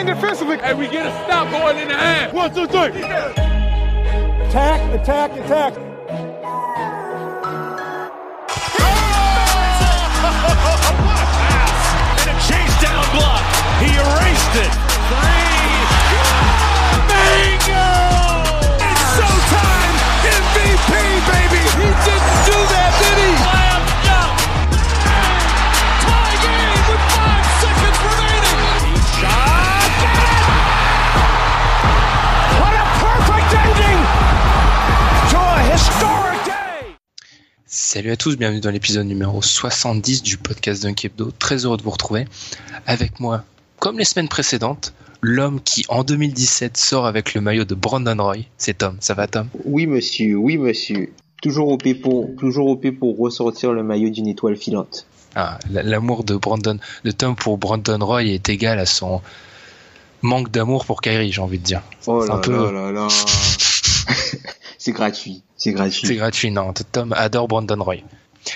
Lock in defensively. Hey, we get a stop going in the half. One, two, three. Attack, attack, attack. And a chase down block. He erased it. Three. Bingo! It's showtime. MVP, baby. He didn't Salut à tous, bienvenue dans l'épisode numéro 70 du podcast Dunk Hebdo. Très heureux de vous retrouver. Avec moi, comme les semaines précédentes, l'homme qui en 2017 sort avec le maillot de Brandon Roy. C'est Tom. Ça va Tom? Oui, monsieur, oui, monsieur. Toujours OP pour, toujours OP pour ressortir le maillot d'une étoile filante. ah, L'amour de Brandon, de Tom pour Brandon Roy est égal à son manque d'amour pour Kyrie, j'ai envie de dire. Oh là un peu- là là là. c'est gratuit, c'est gratuit. C'est gratuit, non. Tom adore Brandon Roy.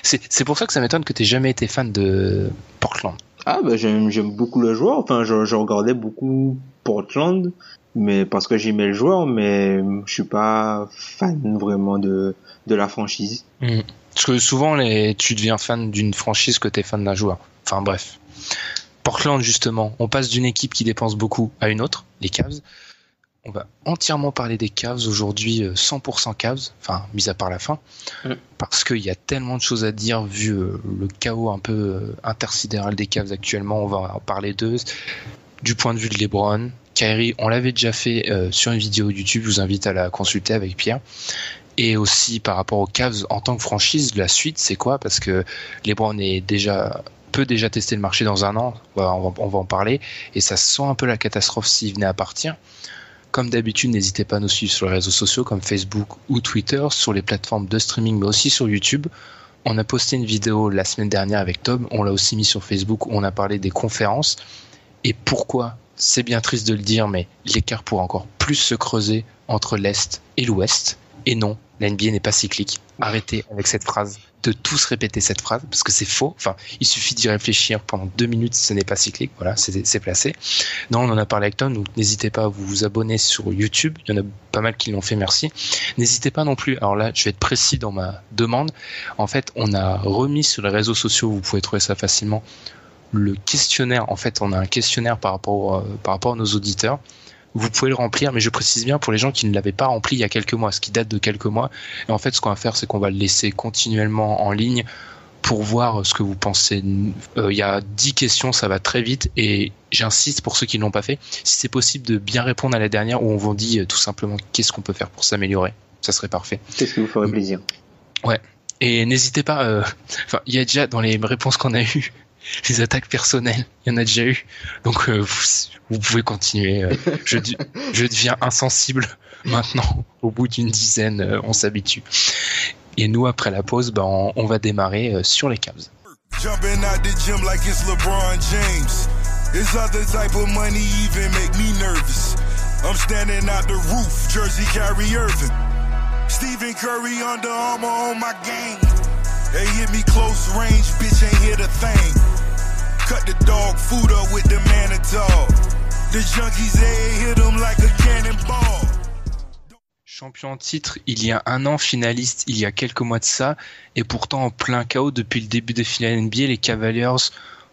C'est pour ça que ça m'étonne que tu jamais été fan de Portland. Ah bah j'aime, j'aime beaucoup le joueur. Enfin, je, je regardais beaucoup Portland, mais parce que j'aimais le joueur, mais je suis pas fan vraiment de de la franchise. Mm. Parce que souvent, les, tu deviens fan d'une franchise que tu es fan d'un joueur. Enfin bref. Portland, justement, on passe d'une équipe qui dépense beaucoup à une autre, les Cavs. On va entièrement parler des Cavs aujourd'hui, euh, 100% Cavs, enfin, mis à part la fin, Mm. parce qu'il y a tellement de choses à dire vu euh, le chaos un peu euh, intersidéral des Cavs actuellement. On va en parler d'eux. Du point de vue de LeBron, Kyrie, on l'avait déjà fait euh, sur une vidéo YouTube, je vous invite à la consulter avec Pierre. Et aussi par rapport aux Cavs en tant que franchise, la suite c'est quoi? Parce que LeBron est déjà peut déjà tester le marché dans un an, va- on va en parler, et ça sent un peu la catastrophe s'il venait à partir. Comme d'habitude, n'hésitez pas à nous suivre sur les réseaux sociaux comme Facebook ou Twitter, sur les plateformes de streaming, mais aussi sur YouTube. On a posté une vidéo la semaine dernière avec Tom, on l'a aussi mis sur Facebook, on a parlé des conférences. Et pourquoi? C'est bien triste de le dire, mais l'écart pourrait encore plus se creuser entre l'Est et l'Ouest. Et non, la NBA n'est pas cyclique. Arrêtez avec cette phrase, de tous répéter cette phrase, parce que c'est faux. Enfin, il suffit d'y réfléchir pendant deux minutes, ce n'est pas cyclique. Voilà, c'est placé. Non, on en a parlé avec Tom, donc n'hésitez pas à vous abonner sur YouTube. Il y en a pas mal qui l'ont fait, merci. N'hésitez pas non plus, alors là, je vais être précis dans ma demande. En fait, on a remis sur les réseaux sociaux, vous pouvez trouver ça facilement, le questionnaire. En fait, on a un questionnaire par rapport, euh, par rapport à nos auditeurs. Vous pouvez le remplir, mais je précise bien pour les gens qui ne l'avaient pas rempli il y a quelques mois, ce qui date de quelques mois. Et en fait, ce qu'on va faire, c'est qu'on va le laisser continuellement en ligne pour voir ce que vous pensez. Euh, Il y a 10 questions, ça va très vite, et j'insiste pour ceux qui ne l'ont pas fait, si c'est possible de bien répondre à la dernière où on vous dit euh, tout simplement qu'est-ce qu'on peut faire pour s'améliorer. Ça serait parfait. C'est ce qui vous ferait plaisir. Et n'hésitez pas, euh, il y a déjà dans les réponses qu'on a eues, les attaques personnelles, il y en a déjà eu. Donc euh, vous, vous pouvez continuer. euh, je, je deviens insensible maintenant. Au bout d'une dizaine, euh, on s'habitue. Et nous, après la pause, ben, on, on va démarrer euh, sur les Cavs. Jumping out the gym like it's LeBron James. This other type of money even make me nervous. I'm standing out the roof, Jersey Kyrie Irving. Stephen Curry Under Armour on my game. They hit me close range, bitch ain't hit a thing. Champion en titre il y a un an, finaliste il y a quelques mois de ça, et pourtant en plein chaos depuis le début des finales NBA, les Cavaliers,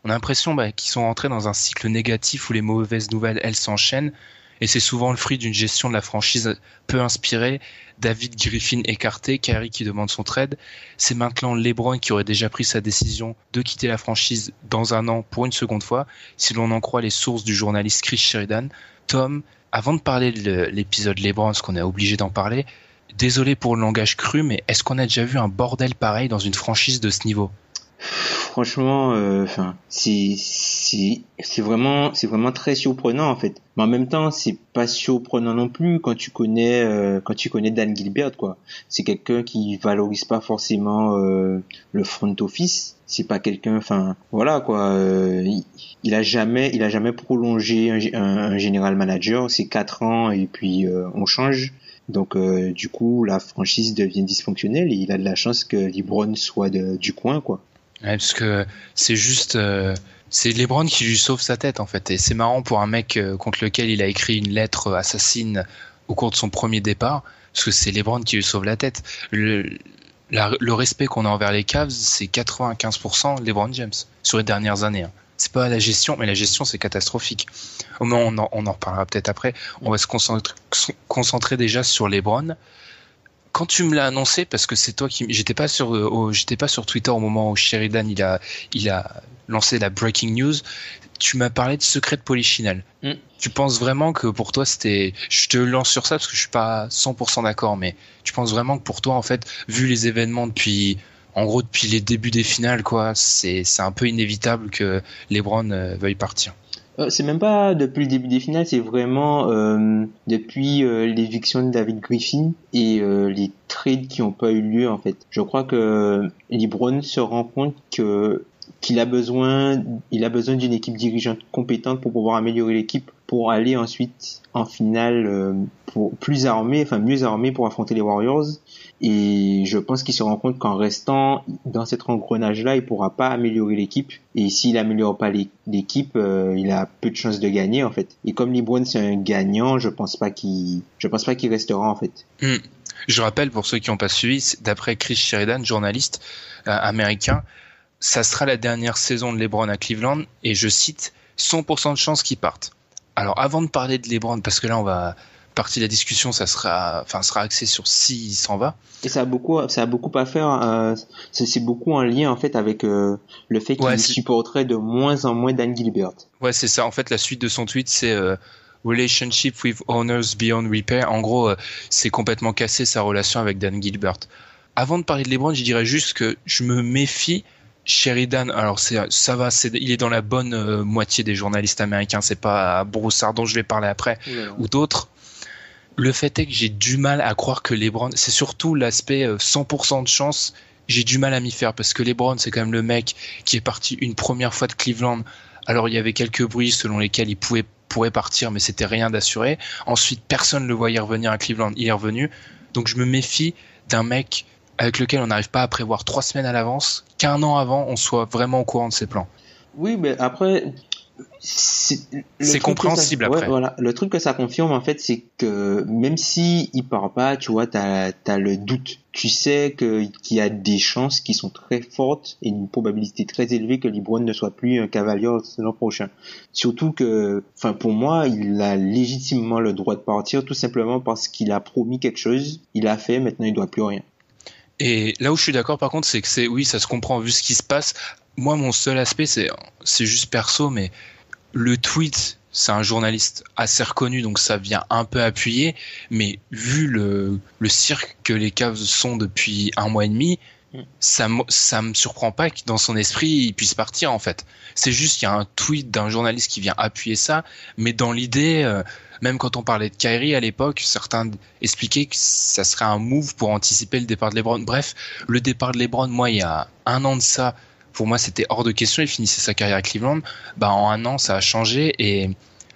on a l'impression bah, qu'ils sont rentrés dans un cycle négatif où les mauvaises nouvelles, elles s'enchaînent, et c'est souvent le fruit d'une gestion de la franchise peu inspirée. David Griffin écarté, Kyrie qui demande son trade. C'est maintenant LeBron qui aurait déjà pris sa décision de quitter la franchise dans un an pour une seconde fois, si l'on en croit les sources du journaliste Chris Sheridan. Tom, avant de parler de l'épisode LeBron, parce qu'on est obligé d'en parler, désolé pour le langage cru, mais est-ce qu'on a déjà vu un bordel pareil dans une franchise de ce niveau? Franchement, euh, enfin, c'est c'est vraiment c'est vraiment très surprenant en fait. Mais en même temps, c'est pas surprenant non plus quand tu connais euh, quand tu connais Dan Gilbert quoi. C'est quelqu'un qui valorise pas forcément euh, le front office. C'est pas quelqu'un, enfin voilà quoi. Il, il, a jamais il a jamais prolongé un, un, général manager. C'est quatre ans et puis on change. Donc du coup, la franchise devient dysfonctionnelle et il a de la chance que LeBron soit de, du coin, quoi. Ouais, parce que c'est juste, euh, c'est LeBron qui lui sauve sa tête en fait. Et c'est marrant pour un mec euh, contre lequel il a écrit une lettre assassine au cours de son premier départ, parce que c'est LeBron qui lui sauve la tête. Le, le respect qu'on a envers les Cavs, c'est 95% LeBron James sur les dernières années. Hein. C'est pas la gestion, mais la gestion c'est catastrophique. Au on en, on en reparlera peut-être après. On va se concentrer, concentrer déjà sur LeBron quand tu me l'as annoncé, parce que c'est toi qui, j'étais pas sur, euh, j'étais pas sur Twitter au moment où Sheridan il a, il a lancé la breaking news. Tu m'as parlé de secret de. Mm. Tu penses vraiment que pour toi c'était, je te lance sur ça parce que je suis pas 100% d'accord, mais tu penses vraiment que pour toi en fait, vu les événements depuis, en gros depuis les débuts des finales quoi, c'est, c'est un peu inévitable que LeBron euh, veuille partir? Euh, c'est même pas depuis le début des finales, c'est vraiment euh, depuis euh, l'éviction de David Griffin et euh, les trades qui n'ont pas eu lieu en fait. Je crois que LeBron se rend compte que qu'il a besoin, il a besoin d'une équipe dirigeante compétente pour pouvoir améliorer l'équipe, pour aller ensuite en finale euh, pour plus armé, enfin mieux armé pour affronter les Warriors. Et je pense qu'il se rend compte qu'en restant dans cet engrenage-là, il pourra pas améliorer l'équipe. Et s'il améliore pas l'équipe, euh, il a peu de chances de gagner en fait. Et comme LeBron c'est un gagnant, je pense pas qu'il, je pense pas qu'il restera en fait. Mm. Je rappelle pour ceux qui n'ont pas suivi, d'après Chris Sheridan, journaliste euh, américain, ça sera la dernière saison de LeBron à Cleveland et je cite 100% de chances qu'il parte. Alors avant de parler de LeBron, parce que là on va partie de la discussion, ça sera, enfin, sera axé sur s'il s'en va. Et ça a beaucoup, ça a beaucoup à faire. Euh, c'est beaucoup en lien en fait avec euh, le fait qu'il ouais, supporterait de moins en moins Dan Gilbert. Ouais, c'est ça. En fait, la suite de son tweet, c'est euh, relationship with owners beyond repair. En gros, euh, c'est complètement cassé sa relation avec Dan Gilbert. Avant de parler de LeBron, je dirais juste que je me méfie Sheridan, alors ça va, c'est il est dans la bonne euh, moitié des journalistes américains. C'est pas Broussard dont je vais parler après ou d'autres. Le fait est que j'ai du mal à croire que LeBron, c'est surtout l'aspect 100% euh, de chance. J'ai du mal à m'y faire parce que LeBron, c'est quand même le mec qui est parti une première fois de Cleveland. Alors il y avait quelques bruits selon lesquels il pouvait pourrait partir, mais c'était rien d'assuré. Ensuite, personne ne le voyait revenir à Cleveland. Il est revenu. Donc je me méfie d'un mec avec lequel on n'arrive pas à prévoir trois semaines à l'avance, qu'un an avant, on soit vraiment au courant de ses plans. Oui, mais après, c'est compréhensible ça, après. Ouais, voilà. Le truc que ça confirme en fait, c'est que même si il part pas, tu vois, t'as as le doute. Tu sais que qu'il y a des chances qui sont très fortes et une probabilité très élevée que LeBron ne soit plus un cavalier l'an prochain. Surtout que, enfin pour moi, il a légitimement le droit de partir tout simplement parce qu'il a promis quelque chose, il a fait, maintenant il doit plus rien. Et là où je suis d'accord, par contre, c'est que c'est oui, ça se comprend vu ce qui se passe. Moi, mon seul aspect, c'est c'est juste perso, mais le tweet, c'est un journaliste assez reconnu, donc ça vient un peu appuyer. Mais vu le, le cirque que les Cavs sont depuis un mois et demi, ça ça me surprend pas que dans son esprit il puisse partir en fait. C'est juste qu'il y a un tweet d'un journaliste qui vient appuyer ça, mais dans l'idée, euh, même quand on parlait de Kyrie à l'époque, certains expliquaient que ça serait un move pour anticiper le départ de LeBron. Bref, le départ de LeBron, moi il y a un an de ça, pour moi c'était hors de question. Il finissait sa carrière à Cleveland. Bah en un an ça a changé et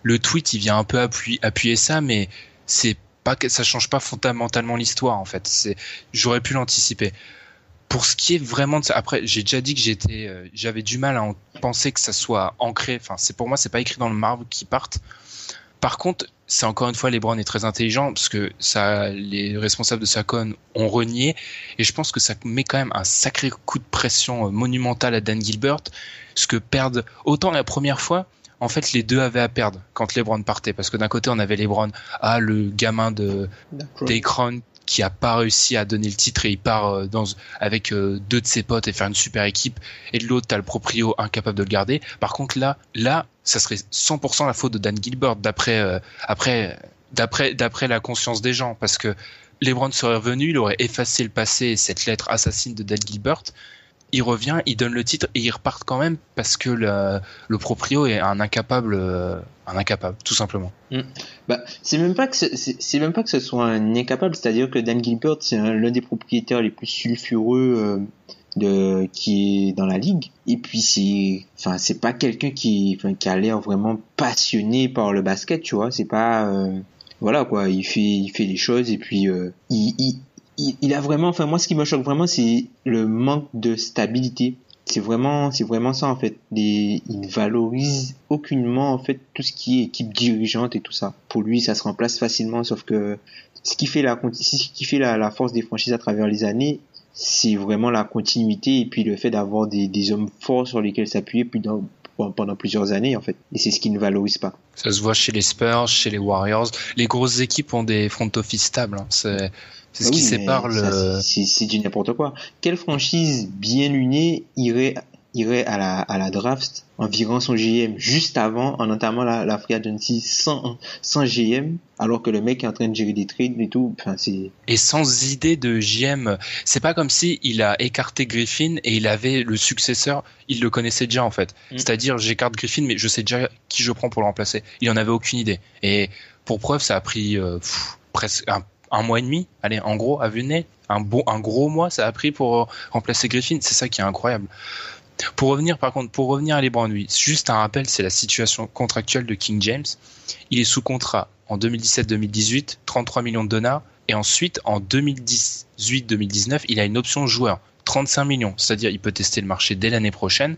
le tweet il vient un peu appuyer, ça, mais c'est pas que ça change pas fondamentalement l'histoire en fait. C'est j'aurais pu l'anticiper pour ce qui est vraiment de ça, après j'ai déjà dit que j'étais, euh, j'avais du mal à en penser que ça soit ancré. Enfin, c'est pour moi c'est pas écrit dans le marbre qui partent. Par contre, c'est encore une fois LeBron est très intelligent parce que ça, les responsables de Sacon ont renié. Et je pense que ça met quand même un sacré coup de pression euh, monumental à Dan Gilbert, ce que perdent autant la première fois. En fait, les deux avaient à perdre quand LeBron partait. Parce que d'un côté on avait LeBron, ah le gamin de Daycron qui a pas réussi à donner le titre et il part euh, avec euh, deux de ses potes et faire une super équipe et de l'autre t'as le proprio incapable de le garder. Par contre là là ça serait 100% la faute de Dan Gilbert d'après euh, après d'après d'après la conscience des gens. Parce que LeBron serait revenu il aurait effacé le passé et cette lettre assassine de Dan Gilbert. Il revient, il donne le titre et ils repartent quand même parce que le, proprio est un incapable, un incapable, tout simplement. Mm. Bah, c'est même pas que c'est même pas que ce soit un incapable, c'est-à-dire que Dan Gilbert c'est l'un des propriétaires les plus sulfureux euh, de qui est dans la ligue et puis c'est enfin c'est pas quelqu'un qui qui a l'air vraiment passionné par le basket, tu vois, c'est pas euh, voilà quoi, il fait il fait les choses et puis euh, il, il il, a vraiment, enfin moi ce qui me choque vraiment c'est le manque de stabilité. C'est vraiment, c'est vraiment ça en fait. il valorise aucunement en fait tout ce qui est équipe dirigeante et tout ça. Pour lui, ça se remplace facilement. Sauf que ce qui fait la, force des franchises à travers les années, c'est vraiment la continuité et puis le fait d'avoir des, des hommes forts sur lesquels s'appuyer pendant plusieurs années en fait. Et c'est ce qui ne valorise pas. Ça se voit chez les Spurs, chez les Warriors. Les grosses équipes ont des front office stables. Hein. C'est c'est ce qui sépare le. C'est du n'importe quoi. Quelle franchise bien lunée irait irait à la, à la draft en virant son GM juste avant, en entamant la, la free agency sans, sans GM, alors que le mec est en train de gérer des trades et tout? Enfin, c'est... Et sans idée de GM, c'est pas comme si il a écarté Griffin et il avait le successeur, il le connaissait déjà en fait. Mm. C'est-à-dire, j'écarte Griffin, mais je sais déjà qui je prends pour le remplacer. Il en avait aucune idée. Et pour preuve, ça a pris euh, presque un un mois et demi, allez, en gros, à nez, un, bon, un gros mois, ça a pris pour euh, remplacer Griffin. C'est ça qui est incroyable. Pour revenir, par contre, pour revenir à oui, juste un rappel, c'est la situation contractuelle de King James. Il est sous contrat en 2017-2018, 33 millions de dollars, et ensuite en 2018-2019, il a une option joueur, 35 millions. C'est-à-dire, il peut tester le marché dès l'année prochaine.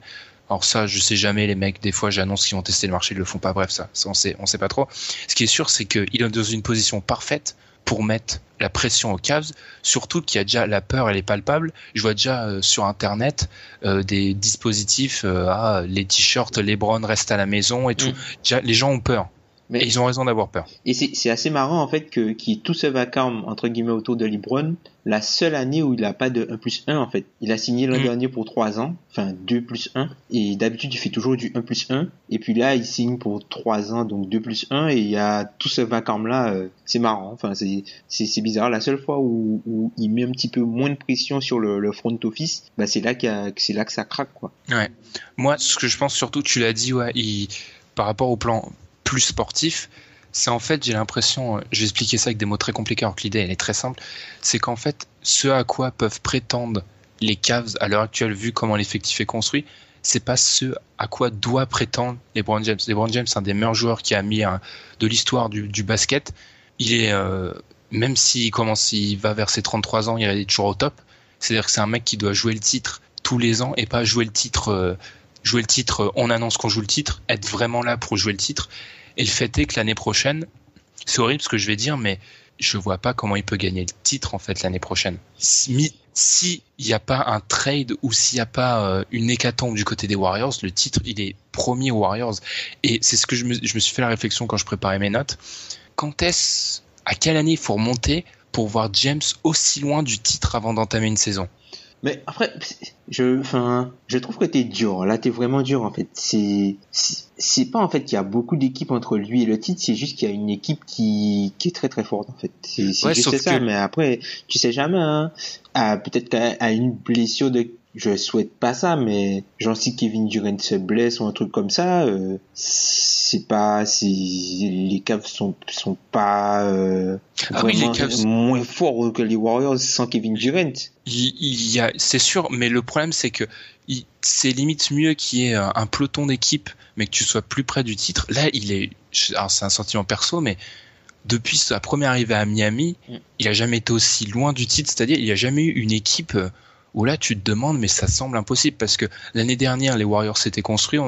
Alors ça, je sais jamais, les mecs, des fois j'annonce qu'ils vont tester le marché, ils le font pas, bref, ça, ça on sait, on sait pas trop. Ce qui est sûr, c'est qu'il est dans une position parfaite pour mettre la pression aux Cavs, surtout qu'il y a déjà la peur, elle est palpable. Je vois déjà euh, sur internet euh, des dispositifs euh, ah, les t-shirts LeBron restent à la maison et tout. Mm. les gens ont peur. Mais, et ils ont raison d'avoir peur. Et c'est assez marrant en fait que qui tout ce vacarme entre guillemets autour de LeBron, la seule année où il a pas de 1 plus 1 en fait. Il a signé l'an mm. dernier pour 3 ans, enfin 2 plus 1, et d'habitude il fait toujours du 1 plus 1, et puis là il signe pour 3 ans, donc 2 plus 1, et il y a tout ce vacarme là, euh, c'est marrant, enfin c'est bizarre. La seule fois où, où, il met un petit peu moins de pression sur le, le front office, bah c'est là, c'est là que ça craque quoi. Ouais. Moi ce que je pense surtout, tu l'as dit, ouais, il, par rapport au plan plus sportif, c'est en fait, j'ai l'impression, euh, je vais expliquer ça avec des mots très compliqués alors que l'idée elle est très simple, c'est qu'en fait, ce à quoi peuvent prétendre les Cavs à l'heure actuelle, vu comment l'effectif est construit, c'est pas ce à quoi doit prétendre les Brown James. Les Brown James, c'est un des meilleurs joueurs qui a mis de l'histoire du, basket. Il est, euh, même s'il commence, il va vers ses 33 ans, il est toujours au top. C'est-à-dire que c'est un mec qui doit jouer le titre tous les ans et pas jouer le titre, euh, jouer le titre, on annonce qu'on joue le titre, être vraiment là pour jouer le titre. Et le fait est que l'année prochaine, c'est horrible ce que je vais dire, mais je vois pas comment il peut gagner le titre en fait l'année prochaine. Si s'il n'y a pas un trade ou s'il n'y a pas euh, une hécatombe du côté des Warriors, le titre il est premier aux Warriors. Et c'est ce que je me, je me suis fait la réflexion quand je préparais mes notes. Quand est-ce, à quelle année il faut remonter pour voir James aussi loin du titre avant d'entamer une saison? Mais après, je, enfin, je trouve que t'es dur. Là, t'es vraiment dur en fait. C'est, c'est pas en fait qu'il y a beaucoup d'équipes entre lui et le titre. C'est juste qu'il y a une équipe qui, qui est très très forte en fait. C'est, c'est juste ça. Mais après, tu sais jamais. Hein. Ah, peut-être qu'à une blessure de je souhaite pas ça, mais genre si Kevin Durant se blesse ou un truc comme ça, euh, c'est pas, si les Cavs sont sont pas euh, ah moins forts que les Warriors sans Kevin Durant. Il, il y a, c'est sûr, mais le problème c'est que c'est limite mieux qu'il y ait un peloton d'équipe, mais que tu sois plus près du titre. Là, il est, alors c'est un sentiment perso, mais depuis sa première arrivée à Miami, mm. il a jamais été aussi loin du titre, c'est-à-dire il a jamais eu une équipe euh, où là tu te demandes mais ça semble impossible parce que l'année dernière les Warriors s'étaient construits,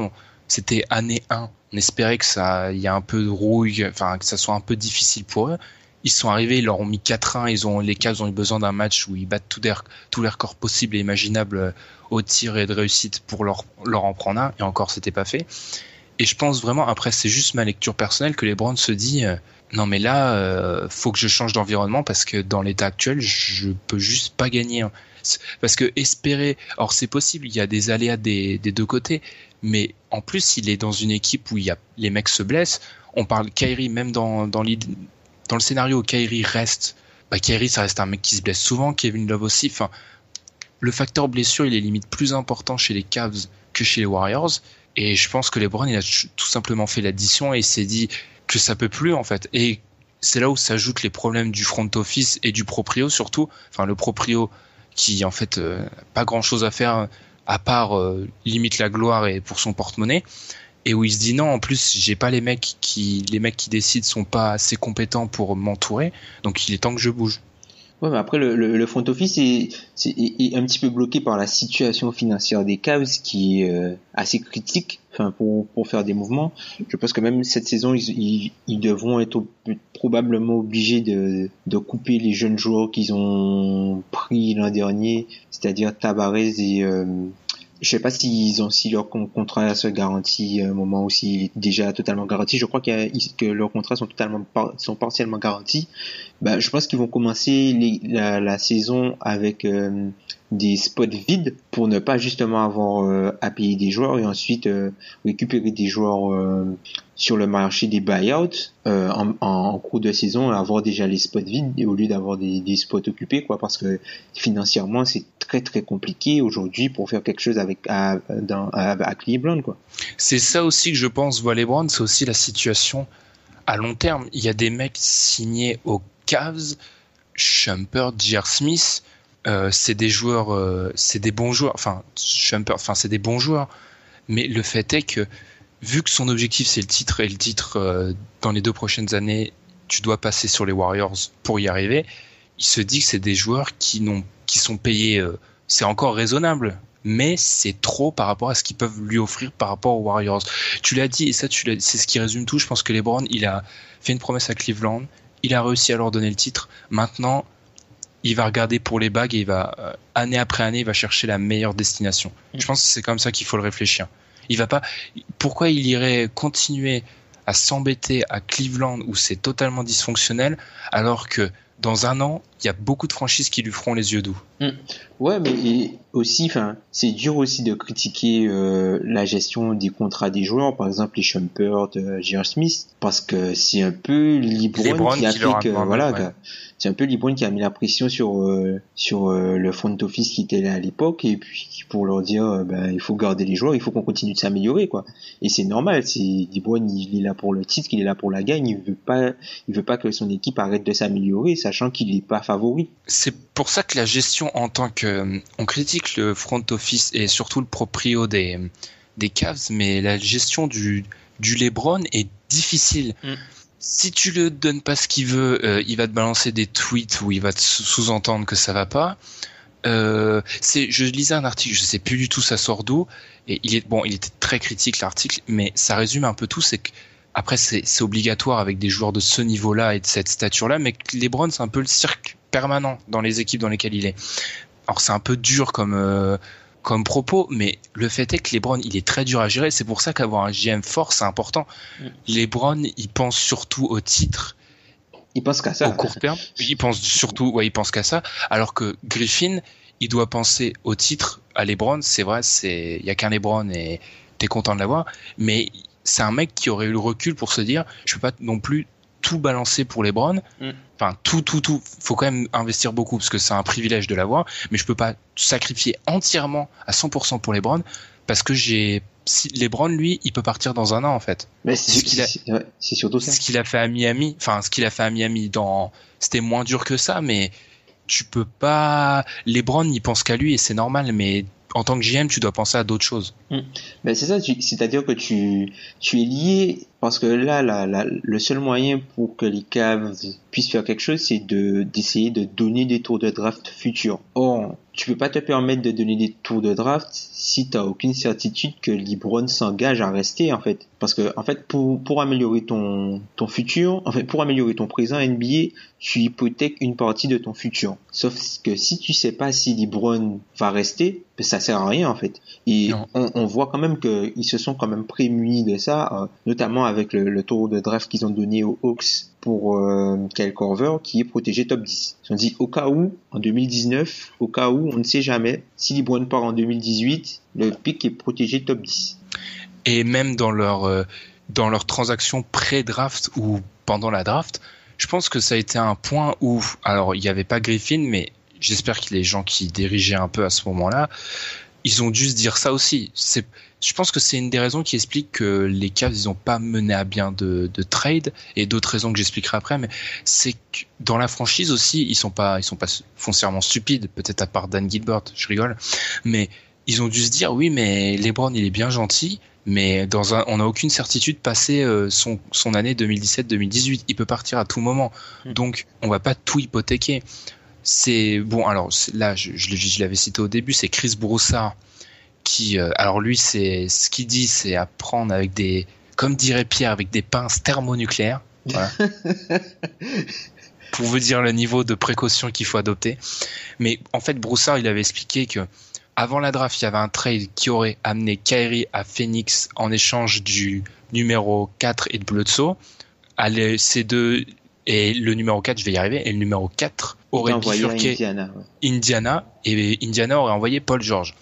c'était année 1, on espérait que ça il y a un peu de rouille, enfin que ça soit un peu difficile pour eux. Ils sont arrivés, ils leur ont mis 4-1, ils ont les Cavs ont eu besoin d'un match où ils battent tous les, tous records possibles et imaginables euh, au tir et de réussite pour leur leur en prendre un et encore c'était pas fait. Et je pense vraiment après c'est juste ma lecture personnelle que les Browns se dit euh, non mais là euh, faut que je change d'environnement parce que dans l'état actuel je peux juste pas gagner. Hein. Parce que espérer, alors c'est possible, il y a des aléas des, deux côtés, mais en plus il est dans une équipe où il y a, les mecs se blessent. On parle Kyrie même dans, dans, le scénario où Kyrie reste, bah Kyrie ça reste un mec qui se blesse souvent, Kevin Love aussi. Enfin, le facteur blessure, il est limite plus important chez les Cavs que chez les Warriors. Et je pense que LeBron, il a tout simplement fait l'addition et il s'est dit que ça peut plus en fait. Et c'est là où s'ajoutent les problèmes du front office et du proprio surtout. Enfin, le proprio qui en fait euh, pas grand chose à faire à part euh, limite la gloire et pour son porte-monnaie. Et où il se dit non, en plus j'ai pas les mecs qui les mecs qui décident sont pas assez compétents pour m'entourer, donc il est temps que je bouge. Ouais, mais après, le, le, front office est, est, un petit peu bloqué par la situation financière des Cavs qui est euh, assez critique enfin, pour, pour faire des mouvements. Je pense que même cette saison, ils, ils, devront être probablement obligés de, de couper les jeunes joueurs qu'ils ont pris l'an dernier, c'est-à-dire Tabarez et, euh, je sais pas s'ils ont si leur contrat se garantit à un moment où s'il est déjà totalement garanti. Je crois que leurs contrats sont totalement sont partiellement garantis. Ben, je pense qu'ils vont commencer la, saison avec euh, des spots vides pour ne pas justement avoir euh, à payer des joueurs et ensuite euh, récupérer des joueurs euh, sur le marché des buyouts en, en, cours de saison avoir déjà les spots vides au lieu d'avoir des, des, spots occupés quoi parce que financièrement c'est très très compliqué aujourd'hui pour faire quelque chose avec à, dans, Cleveland quoi. C'est ça aussi que je pense voit LeBron, c'est aussi la situation à long terme. Il y a des mecs signés aux Cavs, Shumpert, J.R. Smith euh, c'est des joueurs, euh, c'est des bons joueurs. Enfin, enfin, c'est des bons joueurs. Mais le fait est que, vu que son objectif c'est le titre et le titre euh, dans les deux prochaines années, tu dois passer sur les Warriors pour y arriver. Il se dit que c'est des joueurs qui n'ont, qui sont payés. c'est encore raisonnable, mais c'est trop par rapport à ce qu'ils peuvent lui offrir par rapport aux Warriors. Tu l'as dit et ça, tu c'est ce qui résume tout. Je pense que LeBron, il a fait une promesse à Cleveland, il a réussi à leur donner le titre. Maintenant, il va regarder pour les bagues et il va euh, année après année il va chercher la meilleure destination. Mm. Je pense que c'est comme ça qu'il faut le réfléchir. Il va pas. Pourquoi il irait continuer à s'embêter à Cleveland où c'est totalement dysfonctionnel alors que dans un an, il y a beaucoup de franchises qui lui feront les yeux doux. Mm. Ouais, mais aussi, enfin, c'est dur aussi de critiquer euh, la gestion des contrats des joueurs, par exemple les Shumpert, euh, J.R. Smith, parce que c'est un peu LeBron, qui a fait que, voilà, c'est un peu LeBron qui a mis la pression sur euh, sur euh, le front office qui était là à l'époque et puis pour leur dire, euh, ben il faut garder les joueurs, il faut qu'on continue de s'améliorer, quoi. Et c'est normal, c'est LeBron, il est là pour le titre, il est là pour la gagne, il veut pas, il veut pas que son équipe arrête de s'améliorer, sachant qu'il n'est pas favori. C'est pour ça que la gestion en tant que, on critique le front office et surtout le proprio des des Cavs, mais la gestion du du LeBron est difficile. Mm. Si tu le donnes pas ce qu'il veut, euh, il va te balancer des tweets où il va te sous-entendre que ça va pas. Euh, c'est, je lisais un article, je sais plus du tout ça sort d'où, et il est bon, il était très critique l'article, mais ça résume un peu tout, c'est que après c'est, c'est obligatoire avec des joueurs de ce niveau-là et de cette stature-là, mais LeBron c'est un peu le cirque permanent dans les équipes dans lesquelles il est. Alors c'est un peu dur comme euh, comme propos, mais le fait est que LeBron, il est très dur à gérer. C'est pour ça qu'avoir un GM fort, c'est important. Mm. LeBron, il pense surtout au titre. Il pense qu'à ça. Au court terme. Il pense surtout, ouais, il pense qu'à ça. Alors que Griffin, il doit penser au titre, à LeBron. C'est vrai, c'est, il y a qu'un LeBron et t'es content de l'avoir. Mais c'est un mec qui aurait eu le recul pour se dire, je peux pas non plus tout balancer pour les Browns. Mm. Enfin, tout, tout, tout. Faut quand même investir beaucoup parce que c'est un privilège de l'avoir. Mais je peux pas sacrifier entièrement à 100% pour les Browns parce que j'ai les Browns, lui, il peut partir dans un an en fait. Mais c'est ce surtout ça. Ce qu'il a fait à Miami, enfin ce qu'il a fait à Miami dans, c'était moins dur que ça, mais tu peux pas. Les Browns, ils pensent qu'à lui et c'est normal, mais en tant que GM, tu dois penser à d'autres choses. Ben c'est ça, c'est-à-dire que tu, tu es lié parce que là, là, là, le seul moyen pour que les Cavs puissent faire quelque chose, c'est de d'essayer de donner des tours de draft futurs. Or, tu peux pas te permettre de donner des tours de draft si tu n'as aucune certitude que LeBron s'engage à rester en fait. Parce que en fait, pour, pour améliorer ton ton futur, en fait, pour améliorer ton présent NBA, tu hypothèques une partie de ton futur. Sauf que si tu sais pas si LeBron va rester, ben, ça sert à rien en fait. Et on, on, voit quand même qu'ils se sont quand même prémunis de ça, euh, notamment avec le, tour de draft qu'ils ont donné aux Hawks pour euh, Kyle Corver qui est protégé top 10. Ils ont dit au cas où, en 2019, au cas où, on ne sait jamais, si LeBron part en 2018, le pick est protégé top 10. Et même dans leur, euh, dans leur transaction pré-draft ou pendant la draft, je pense que ça a été un point où, alors il n'y avait pas Griffin, mais j'espère que les gens qui dirigeaient un peu à ce moment-là, ils ont dû se dire ça aussi. C'est, je pense que c'est une des raisons qui explique que les Cavs ils ont pas mené à bien de, de trade et d'autres raisons que j'expliquerai après. Mais c'est que dans la franchise aussi, ils sont pas, ils sont pas foncièrement stupides. Peut-être à part Dan Gilbert, je rigole. Mais ils ont dû se dire oui, mais LeBron il est bien gentil, mais dans un, on n'a aucune certitude passé euh, son, son année 2017-2018. Il peut partir à tout moment. Hmm. Donc on va pas tout hypothéquer c'est bon. Alors là, je, je, l'avais cité au début, c'est Chris Broussard qui, euh, alors lui, c'est ce qu'il dit, c'est apprendre avec des, comme dirait Pierre, avec des pinces thermonucléaires. Voilà. pour vous dire le niveau de précaution qu'il faut adopter. Mais en fait, Broussard, il avait expliqué que avant la draft, il y avait un trade qui aurait amené Kyrie à Phoenix en échange du numéro 4 et de Bledsoe. Ces deux, et le numéro 4, je vais y arriver, et le numéro 4 aurait bifurqué Indiana, Indiana, et Indiana aurait envoyé Paul George.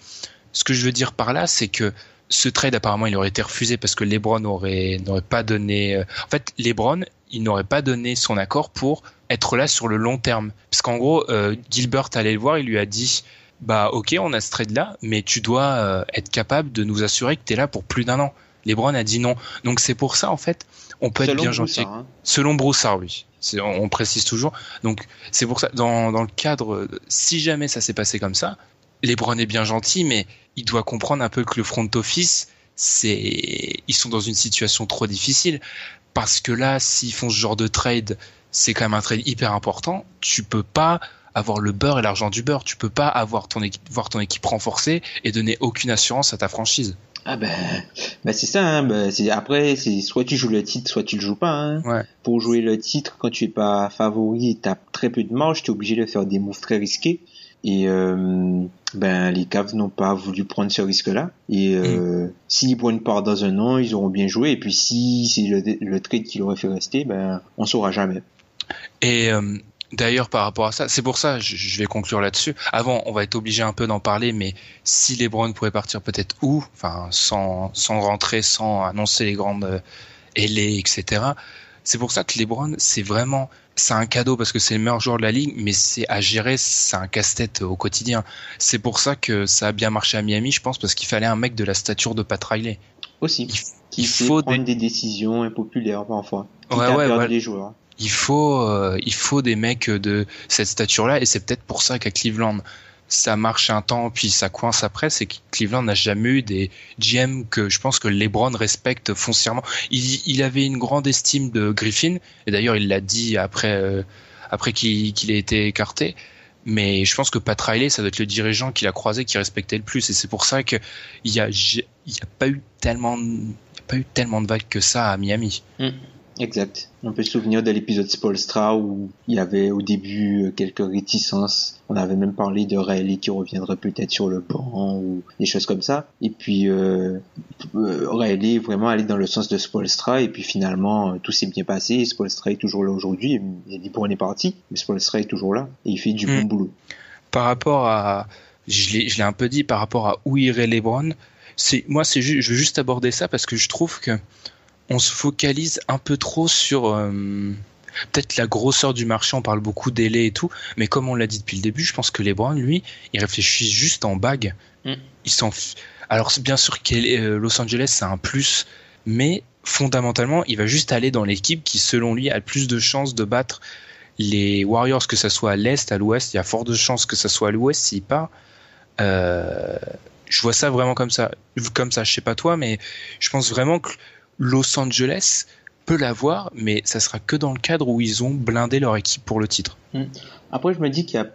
Ce que je veux dire par là, c'est que ce trade apparemment il aurait été refusé parce que LeBron aurait n'aurait pas donné. Euh, en fait, LeBron il n'aurait pas donné son accord pour être là sur le long terme. Parce qu'en gros, euh, Gilbert allait le voir, il lui a dit bah ok, on a ce trade là, mais tu dois euh, être capable de nous assurer que tu es là pour plus d'un an. LeBron a dit non. Donc c'est pour ça en fait, on peut être bien gentil. Hein. Selon Broussard, oui. On, précise toujours. Donc c'est pour ça, dans, dans le cadre, si jamais ça s'est passé comme ça, LeBron est bien gentil, mais il doit comprendre un peu que le front office, c'est, ils sont dans une situation trop difficile parce que là, s'ils font ce genre de trade, c'est quand même un trade hyper important. Tu peux pas avoir le beurre et l'argent du beurre. Tu peux pas avoir ton équipe, voir ton équipe renforcée et donner aucune assurance à ta franchise. Ah ben, ben c'est ça. Hein, ben c'est après, c'est soit tu joues le titre, soit tu le joues pas. Hein. Ouais. Pour jouer le titre, quand tu es pas favori, t'as très peu de marge, t'es obligé de faire des moves très risqués. Et euh, ben les Cavs n'ont pas voulu prendre ce risque-là. Et euh, mm. s'ils prennent part dans un an, ils auront bien joué. Et puis si c'est le, le trade qui leur fait rester, ben on saura jamais. Et euh, D'ailleurs, par rapport à ça, c'est pour ça, je, vais conclure là-dessus. Avant, on va être obligé un peu d'en parler, mais si les Browns pouvaient partir peut-être où, enfin, sans, sans rentrer, sans annoncer les grandes euh, ailées, etc. C'est pour ça que les Browns, c'est vraiment, c'est un cadeau parce que c'est le meilleur joueur de la ligue, mais c'est à gérer, c'est un casse-tête au quotidien. C'est pour ça que ça a bien marché à Miami, je pense, parce qu'il fallait un mec de la stature de Pat Riley. Aussi. Il, faut prendre des... décisions impopulaires parfois. Ouais, ouais, les joueurs il faut, euh, il faut des mecs de cette stature-là, et c'est peut-être pour ça qu'à Cleveland, ça marche un temps, puis ça coince après, c'est que Cleveland n'a jamais eu des GM que je pense que LeBron respecte foncièrement. Il, avait une grande estime de Griffin, et d'ailleurs il l'a dit après, euh, après qu'il ait été écarté. Mais je pense que Pat Riley, ça doit être le dirigeant qu'il a croisé qui respectait le plus, et c'est pour ça a, il a pas eu tellement, pas eu tellement de vagues que ça à Miami. Mm. Exact. On peut se souvenir de l'épisode Spolstra où il y avait au début euh, quelques réticences. On avait même parlé de Riley qui reviendrait peut-être sur le banc ou des choses comme ça. Et puis euh, euh Riley est vraiment allé dans le sens de Spolstra et puis finalement euh, tout s'est bien passé. Spolstra est toujours là aujourd'hui. Il a dit bon on est parti, mais Spolstra est toujours là et il fait du bon hmm. boulot. Par rapport à, je l'ai un peu dit par rapport à où irait LeBron. Moi c'est je veux juste aborder ça parce que je trouve que on se focalise un peu trop sur euh, peut-être la grosseur du marché. On parle beaucoup délai et tout, mais comme on l'a dit depuis le début, je pense que les Browns, lui, ils réfléchissent juste en bague. Mm. Ils sont. Alors bien sûr que euh, Los Angeles c'est un plus, mais fondamentalement, il va juste aller dans l'équipe qui, selon lui, a le plus de chances de battre les Warriors, que ce soit à l'est, à l'ouest. Il y a fort de chances que ce soit à l'ouest s'il part. Euh, je vois ça vraiment comme ça, comme ça. Je sais pas toi, mais je pense vraiment que Los Angeles peut l'avoir, mais ça sera que dans le cadre où ils ont blindé leur équipe pour le titre. Hmm. Après, je me dis qu'il y a,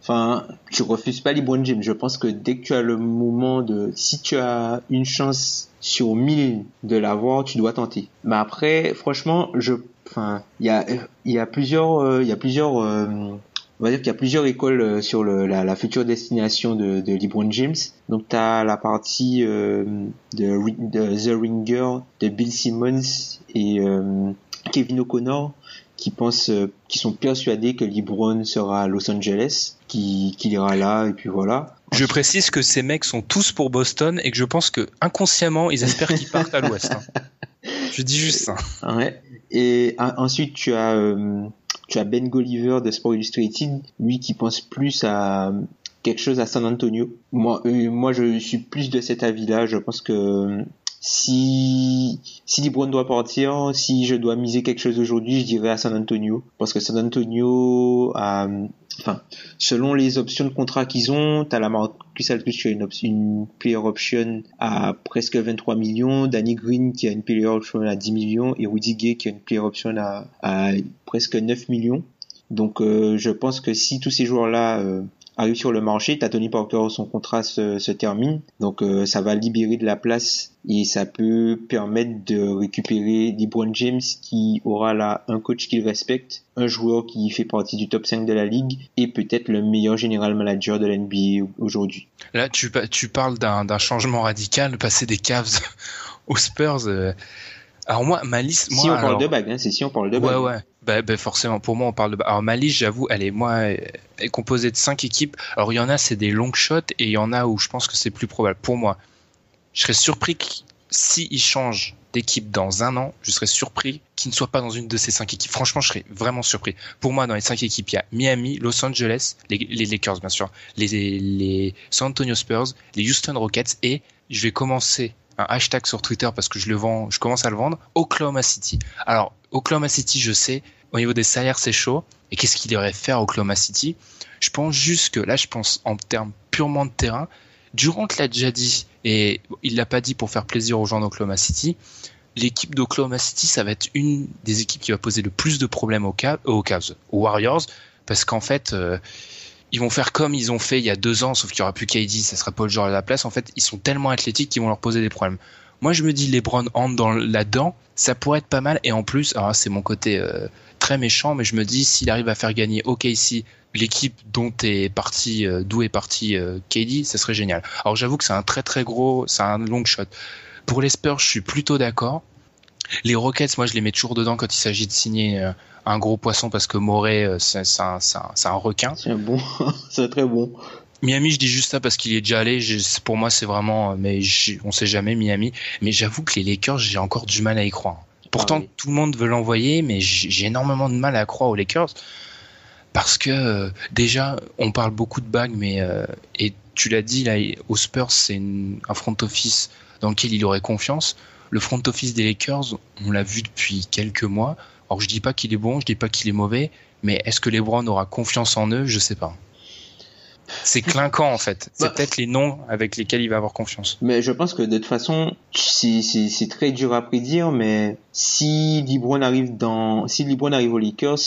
enfin, tu refuses pas LeBron James. Je pense que dès que tu as le moment de, si tu as une chance sur 1000 de l'avoir, tu dois tenter. Mais après, franchement, je, enfin, il y a, y a plusieurs, il y a plusieurs, euh, on va dire qu'il y a plusieurs écoles euh, sur le, la, la, future destination de, de LeBron James. Donc tu as la partie euh, de, de, The Ringer de Bill Simmons et euh, Kevin O'Connor qui pensent, euh, qui sont persuadés que LeBron sera à Los Angeles, qu'il ira là et puis voilà. Je précise que ces mecs sont tous pour Boston et que je pense que inconsciemment ils espèrent qu'ils partent à l'Ouest. Hein. Je dis juste ça. Ouais. Et ensuite tu as tu as Ben Golliver de Sport Illustrated, lui qui pense plus à quelque chose à San Antonio. Moi, euh, moi, je suis plus de cet avis-là. Je pense que si si LeBron doit partir, si je dois miser quelque chose aujourd'hui, je dirais à San Antonio parce que San Antonio a enfin selon les options de contrat qu'ils ont, t'as la Marcus Aldridge qui a une, player option à presque 23 millions, Danny Green qui a une player option à 10 millions et Rudy Gay qui a une player option à, à presque 9 millions. Donc euh, je pense que si tous ces joueurs-là euh, arrive sur le marché, t'as Tony Parker, son contrat se, termine, donc euh, ça va libérer de la place et ça peut permettre de récupérer LeBron James qui aura là un coach qu'il respecte, un joueur qui fait partie du top 5 de la ligue et peut-être le meilleur général manager de la NBA aujourd'hui. Là, tu, tu parles d'un changement radical, passer des Cavs aux Spurs. Euh. Alors moi, ma liste, si on parle de bague, hein, c'est si on parle de bague. Ouais, ouais. Bah, bah, forcément, pour moi, on parle de. Alors, ma liste, j'avoue, elle est, moi, est composée de 5 équipes. Alors, il y en a, c'est des long shots, et il y en a où je pense que c'est plus probable. Pour moi, je serais surpris s'ils changent d'équipe dans un an, je serais surpris qu'ils ne soient pas dans une de ces 5 équipes. Franchement, je serais vraiment surpris. Pour moi, dans les 5 équipes, il y a Miami, Los Angeles, les, Lakers, bien sûr, les, les San Antonio Spurs, les Houston Rockets, et je vais commencer un hashtag sur Twitter parce que je le vends, je commence à le vendre, Oklahoma City. Alors, Oklahoma City, je sais, au niveau des salaires, c'est chaud. Et qu'est-ce qu'il devrait faire Oklahoma City? Je pense juste que là, je pense en termes purement de terrain. Durant l'a déjà dit, et il l'a pas dit pour faire plaisir aux gens d'Oklahoma City, l'équipe d'Oklahoma City, ça va être une des équipes qui va poser le plus de problèmes aux Cavs, aux, Warriors, parce qu'en fait, euh, ils vont faire comme ils ont fait il y a deux ans, sauf qu'il y aura plus KD, ça sera pas le genre à la place. En fait, ils sont tellement athlétiques qu'ils vont leur poser des problèmes. Moi, je me dis, LeBron entre dans là-dedans, ça pourrait être pas mal. Et en plus, alors c'est mon côté euh, très méchant, mais je me dis, s'il arrive à faire gagner OKC, l'équipe dont est parti, euh, d'où est parti euh, KD, ça serait génial. Alors j'avoue que c'est un très très gros, c'est un long shot. Pour les Spurs, je suis plutôt d'accord. Les Rockets, moi, je les mets toujours dedans quand il s'agit de signer un gros poisson parce que Moret, euh, c'est un, un, requin. C'est bon, c'est très bon. Miami, je dis juste ça parce qu'il est déjà allé. pour moi, c'est vraiment, mais on sait jamais Miami. Mais j'avoue que les Lakers, j'ai encore du mal à y croire. Pourtant, ah tout le monde veut l'envoyer, mais j'ai énormément de mal à croire aux Lakers parce que euh, déjà, on parle beaucoup de bagues, mais euh, et tu l'as dit là, aux Spurs, c'est un front office dans lequel il aurait confiance. Le front office des Lakers, on l'a vu depuis quelques mois. Alors je dis pas qu'il est bon, je dis pas qu'il est mauvais, mais est-ce que LeBron aura confiance en eux? Je sais pas. C'est clinquant en fait. C'est bah. peut-être les noms avec lesquels il va avoir confiance. Mais je pense que de toute façon, c'est très dur à prédire, mais si LeBron arrive dans, si arrive aux Lakers,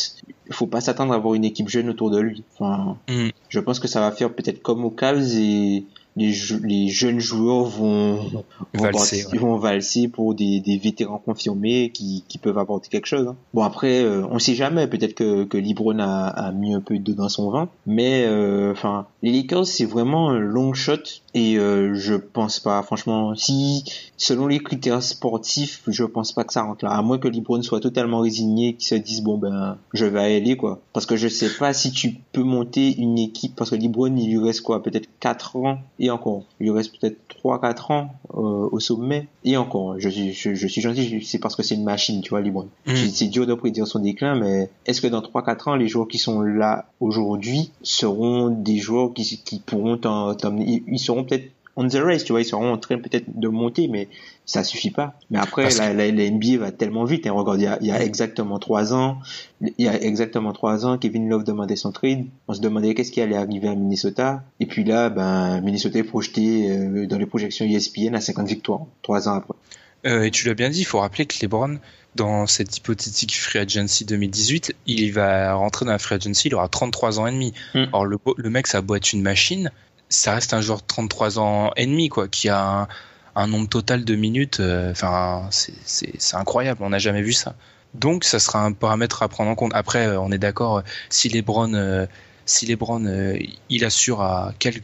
il faut pas s'attendre à avoir une équipe jeune autour de lui. Enfin, hmm. je pense que ça va faire peut-être comme aux Cavs et les, les jeunes joueurs vont, valser, vont, valser pour des, des vétérans confirmés qui, qui peuvent apporter quelque chose. Hein. Bon après, euh, on sait jamais. Peut-être que, que Libron a, a mis un peu d'eau dans son vin, mais euh, enfin, les Lakers c'est vraiment un long shot et euh, je pense pas. Franchement, si selon les critères sportifs, je pense pas que ça rentre là. À moins que Libron soit totalement résigné, qu'il se dise bon ben je vais aller quoi. Parce que je sais pas si tu peux monter une équipe parce que Libron il lui reste quoi, peut-être 4 ans et encore. Il lui reste peut-être 3-4 ans euh, au sommet et encore. Je suis, je, suis gentil, c'est parce que c'est une machine, tu vois, LeBron. Mm. C'est dur de prédire son déclin, mais est-ce que dans 3-4 ans, les joueurs qui sont là aujourd'hui seront des joueurs qui, qui pourront t'emmener, ils seront peut-être on the race, tu vois, ils seront en train peut-être de monter, mais ça suffit pas. Mais après, la, la, NBA va tellement vite. Hein. Regarde, il y a, il y a exactement trois ans, il y a exactement trois ans, Kevin Love demandait son trade. On se demandait qu'est-ce qui allait arriver à Minnesota. Et puis là, ben, Minnesota est projeté euh, dans les projections ESPN à 50 victoires, trois ans après. Euh, et tu l'as bien dit, il faut rappeler que LeBron, dans cette hypothétique Free Agency 2018, il va rentrer dans la Free Agency, il aura 33 ans et demi. Hmm. Alors le, le mec, ça doit être une machine, ça reste un joueur de 33 ans et demi, quoi, qui a un, nombre total de minutes. Euh, enfin, c'est incroyable. On n'a jamais vu ça. Donc, ça sera un paramètre à prendre en compte. Après, euh, on est d'accord. Euh, si LeBron, si LeBron, il assure à quel,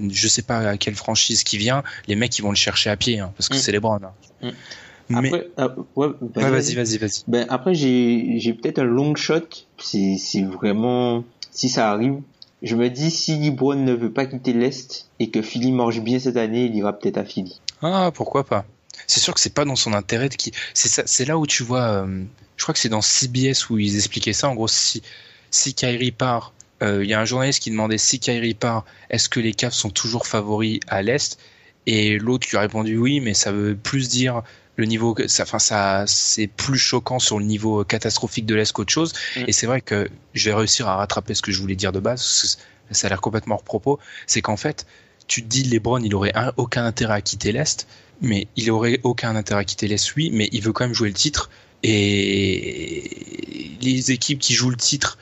je sais pas à quelle franchise qui vient, les mecs ils vont le chercher à pied, hein, parce que mm. c'est LeBron. Hein. Mm. Mais... Après, vas-y, vas-y, vas-y. Ben, après, j'ai peut-être un long shot. C'est vraiment, si ça arrive, je me dis, si LeBron ne veut pas quitter l'Est et que Philly marche bien cette année, il ira peut-être à Philly. Ah, pourquoi pas c'est sûr que c'est pas dans son intérêt de qui. C'est c'est là où tu vois. Euh, je crois que c'est dans CBS où ils expliquaient ça. En gros, si si Kyrie part, euh, il y a un journaliste qui demandait si Kyrie part, est-ce que les Cavs sont toujours favoris à l'est? Et l'autre lui a répondu oui, mais ça veut plus dire le niveau, ça, enfin ça, c'est plus choquant sur le niveau catastrophique de l'est qu'autre chose. Mm. Et c'est vrai que je vais réussir à rattraper ce que je voulais dire de base. Ça a l'air complètement hors propos. C'est qu'en fait, tu te dis LeBron, il aurait aucun intérêt à quitter l'est mais il aurait aucun intérêt à quitter l'Est, oui, mais il veut quand même jouer le titre. Et les équipes qui jouent le titre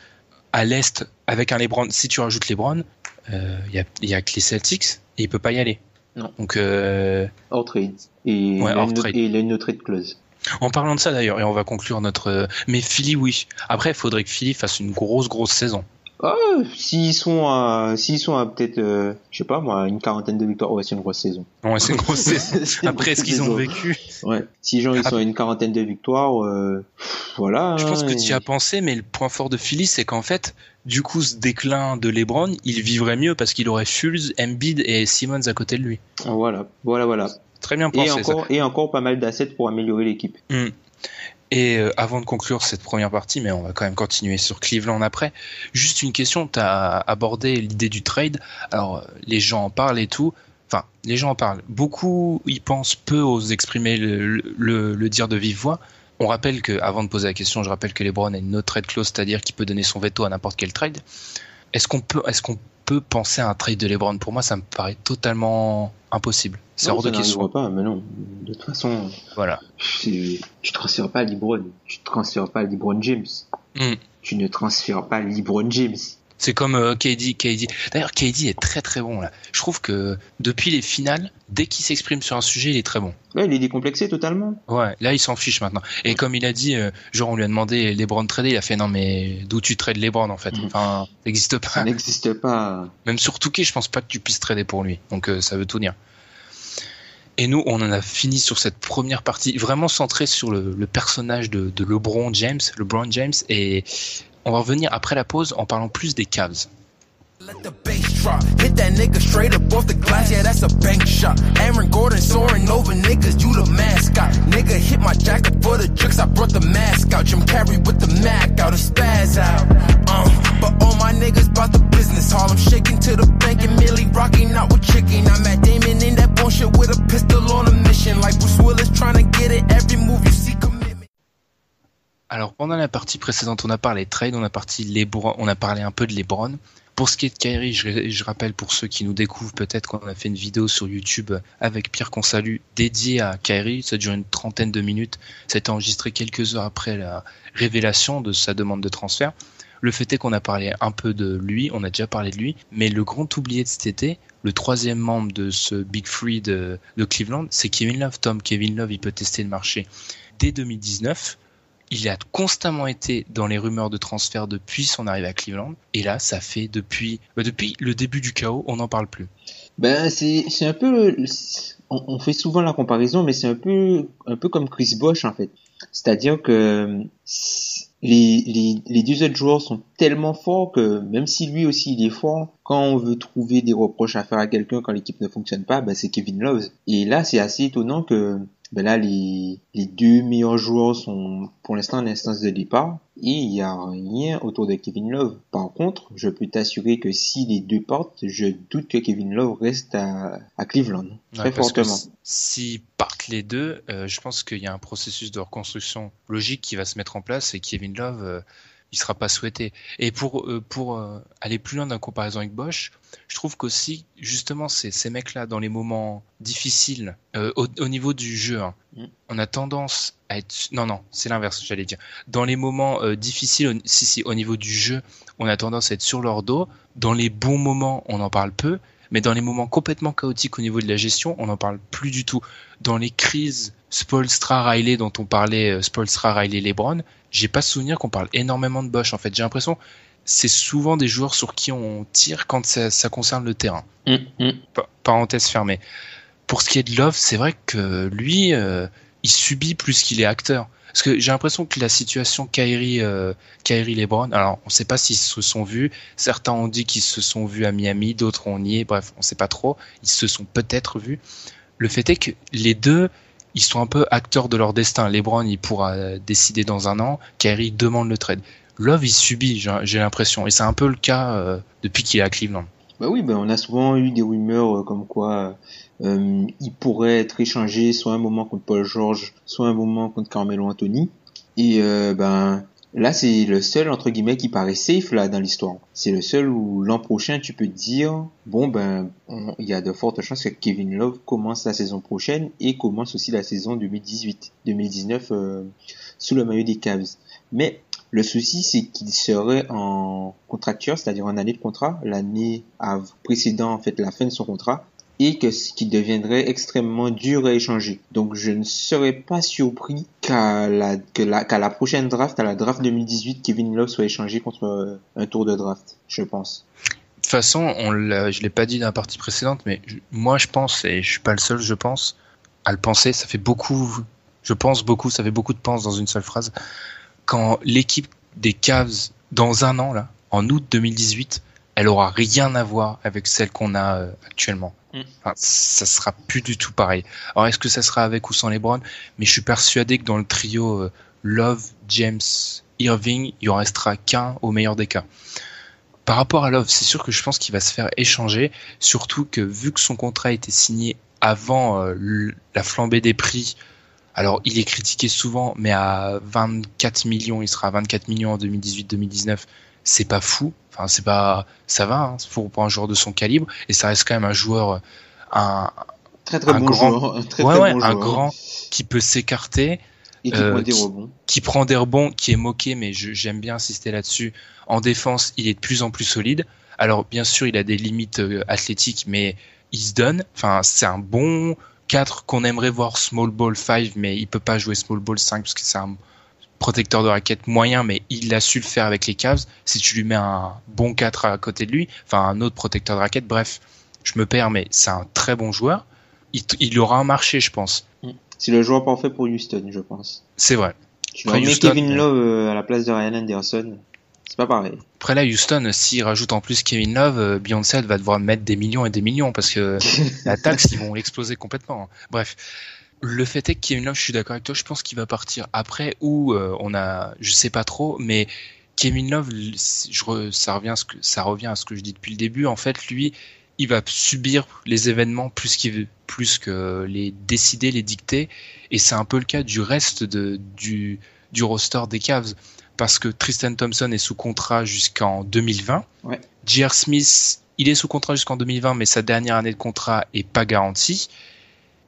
à l'Est avec un LeBron, si tu rajoutes LeBron, euh, il euh, y, a, que les Celtics et il peut pas y aller. Non. Donc, euh... hors trade. Et, ouais, il trade. et il a une trade clause. En parlant de ça d'ailleurs, et on va conclure notre. Mais Philly, oui. Après, il faudrait que Philly fasse une grosse, grosse saison. Ah, s'ils sont à, s'ils sont à peut-être, euh, je sais pas moi, une quarantaine de victoires, ouais, c'est une grosse saison. Ouais, c'est une grosse saison. Après ce qu'ils ont vécu? Ouais. Si gens ils sont à une quarantaine de victoires, euh, voilà. Je pense que tu as pensé, mais le point fort de Philly, c'est qu'en fait, du coup, ce déclin de LeBron, il vivrait mieux parce qu'il aurait Fulz, Embiid et Simmons à côté de lui. Voilà, voilà, voilà. Très bien pensé. Et encore, et encore pas mal d'assets pour améliorer l'équipe. Hmm. Et euh, avant de conclure cette première partie, mais on va quand même continuer sur Cleveland après, juste une question, tu as abordé l'idée du trade. Alors, les gens en parlent et tout. Enfin, les gens en parlent. Beaucoup y pensent, peu osent exprimer le, le, dire de vive voix. On rappelle que, avant de poser la question, je rappelle que LeBron a une no trade clause, c'est-à-dire qu'il peut donner son veto à n'importe quel trade. Est-ce qu'on peut, est-ce qu'on peut penser à un trade de LeBron? Pour moi, ça me paraît totalement impossible. C'est hors de question. pas, mais non. De toute façon, voilà. Tu transfères pas LeBron. Tu transfères pas LeBron James. Hmm. Tu ne transfères pas LeBron James. C'est comme euh, KD, KD. D'ailleurs, KD est très très bon là. Je trouve que depuis les finales, dès qu'il s'exprime sur un sujet, il est très bon. Ouais, il est décomplexé totalement. Ouais, là il s'en fiche maintenant. Et comme il a dit, euh, genre on lui a demandé LeBron trader, il a fait non mais d'où tu trades LeBron en fait? Mhm. Enfin, ça n'existe pas. Ça n'existe pas. Même sur Touquet, je pense pas que tu puisses trader pour lui. Donc euh, ça veut tout dire. Et nous, on en a fini sur cette première partie, vraiment centrée sur le, personnage de, de, LeBron James, LeBron James, et on va revenir après la pause en parlant plus des Cavs. Let the bass drop. Hit that nigga straight up off the glass, yeah, that's a bank shot. Aaron Gordon soaring over niggas, you the mascot. Nigga hit my jacket for the tricks, I brought the mask out. Jim Carrey with the Mac out, a spaz out. Uh, but all my niggas bought the business. Harlem shaking to the bank and Millie rocking out with chicken. I'm at Damon in that bullshit with a pistol on a mission. Like Bruce Willis trying to get it, every move you see commitment. Alors pendant la partie précédente, on a parlé trade, on a, parti on a parlé un peu de LeBron. Pour ce qui est de Kyrie, je, rappelle pour ceux qui nous découvrent peut-être qu'on a fait une vidéo sur YouTube avec Pierre Consalu dédiée à Kyrie. Ça dure une trentaine de minutes. Été enregistré quelques heures après la révélation de sa demande de transfert. Le fait est qu'on a parlé un peu de lui, on a déjà parlé de lui, mais le grand oublié de cet été, le troisième membre de ce Big Free de, de Cleveland, c'est Kevin Love. Tom, Kevin Love, il peut tester le marché dès 2019 il a constamment été dans les rumeurs de transfert depuis son arrivée à Cleveland. Et là, ça fait depuis, bah, depuis le début du chaos, on n'en parle plus. Ben, c'est, un peu, on, fait souvent la comparaison, mais c'est un peu, un peu comme Chris Bosch, en fait. C'est-à-dire que les, les, les deux autres joueurs sont tellement forts que même si lui aussi il est fort, quand on veut trouver des reproches à faire à quelqu'un quand l'équipe ne fonctionne pas, ben c'est Kevin Love. Et là, c'est assez étonnant que ben là, les, les deux meilleurs joueurs sont pour l'instant en instance de départ et il n'y a rien autour de Kevin Love. Par contre, je peux t'assurer que si les deux partent, je doute que Kevin Love reste à, à Cleveland. Très fortement. Si partent les deux, euh, je pense qu'il y a un processus de reconstruction logique qui va se mettre en place et Kevin Love, euh, il sera pas souhaité. Et pour euh, pour euh, aller plus loin dans la comparaison avec Bosch, je trouve qu'aussi justement ces ces mecs là dans les moments difficiles euh, au, au, niveau du jeu, hein, mm. on a tendance à être non non c'est l'inverse j'allais dire. Dans les moments difficiles, si si au niveau du jeu, on a tendance à être sur leur dos. Dans les bons moments, on en parle peu. Mais dans les moments complètement chaotiques au niveau de la gestion, on n'en parle plus du tout. Dans les crises Spolstra Riley dont on parlait, Spolstra Riley LeBron, j'ai pas souvenir qu'on parle énormément de Bosch. En fait, j'ai l'impression c'est souvent des joueurs sur qui on tire quand ça, concerne le terrain. Mm, mm. Parenthèse fermée. Pour ce qui est de Love, c'est vrai que lui, euh, il subit plus qu'il est acteur. Parce que j'ai l'impression que la situation Kyrie, euh, Kyrie LeBron, alors on ne sait pas s'ils se sont vus. Certains ont dit qu'ils se sont vus à Miami, d'autres ont nié. Bref, on ne sait pas trop. Ils se sont peut-être vus. Le fait est que les deux, ils sont un peu acteurs de leur destin. LeBron, il pourra décider dans un an. Kyrie demande le trade. Love, il subit, j'ai l'impression. Et c'est un peu le cas euh, depuis qu'il est à Cleveland. Bah oui, bah on a souvent eu des rumeurs euh, comme quoi euh, il pourrait être échangé soit un moment contre Paul George, soit un moment contre Carmelo Anthony. Et ben là, c'est le seul entre guillemets qui paraît safe là dans l'histoire. C'est le seul où l'an prochain tu peux dire bon ben il y a de fortes chances que Kevin Love commence la saison prochaine et commence aussi la saison 2018-2019 sous le maillot des Cavs. Mais le souci, c'est qu'il serait en contracteur, c'est-à-dire en année de contrat, l'année précédent en fait la fin de son contrat, et que ce qui deviendrait extrêmement dur à échanger. Donc je ne serais pas surpris qu'à la, qu'à la, prochaine draft, à la draft 2018, Kevin Love soit échangé contre euh, un tour de draft, je pense. De toute façon, on je l'ai pas dit dans la partie précédente, mais moi je pense, et je suis pas le seul, je pense, à le penser, ça fait beaucoup, je pense beaucoup, ça fait beaucoup de pense dans une seule phrase. Quand l'équipe des Cavs, dans un an, là, en août 2018, elle aura rien à voir avec celle qu'on a euh, actuellement. Mm. Ça sera plus du tout pareil. Alors est-ce que ça sera avec ou sans LeBron? Mais je suis persuadé que dans le trio euh, Love, James, Irving, il en restera qu'un au meilleur des cas. Par rapport à Love, c'est sûr que je pense qu'il va se faire échanger, surtout que vu que son contrat a été signé avant euh, la flambée des prix, alors il est critiqué souvent, mais à 24 millions, il sera à 24 millions en 2018-2019 c'est pas fou. Enfin, c'est pas, ça va hein, pour, un joueur de son calibre et ça reste quand même un joueur, un très très bon grand, joueur, un, très, un grand qui peut s'écarter. Et qui, prend euh, des rebonds. qui prend des rebonds, qui est moqué, mais j'aime bien insister là-dessus. En défense, il est de plus en plus solide. Alors, bien sûr, il a des limites euh, athlétiques, mais il se donne. Enfin, c'est un bon 4 qu'on aimerait voir small ball 5, mais il peut pas jouer small ball 5 parce que c'est un protecteur de raquette moyen, mais il a su le faire avec les Cavs. Si tu lui mets un bon 4 à côté de lui, enfin un autre protecteur de raquette, bref, je me perds, mais c'est un très bon joueur. Il, aura un marché, je pense. Mm. C'est le joueur parfait pour Houston, je pense. C'est vrai. Tu vas Kevin Love euh, à la place de Ryan Anderson. C'est pas pareil. Après là, Houston, s'il rajoute en plus Kevin Love, euh, Beyoncé va devoir mettre des millions et des millions parce que la taxe, ils vont l'exploser complètement. Bref. Le fait est que Kevin Love, je suis d'accord avec toi, je pense qu'il va partir après ou euh, on a, je sais pas trop, mais Kevin Love, je, ça revient à ce que ça revient à ce que je dis depuis le début. En fait, lui, il va subir les événements plus qu'il plus que les décider, les dicter, et c'est un peu le cas du reste de, du du roster des Cavs parce que Tristan Thompson est sous contrat jusqu'en 2020. Ouais. J.R. Smith, il est sous contrat jusqu'en 2020, mais sa dernière année de contrat est pas garantie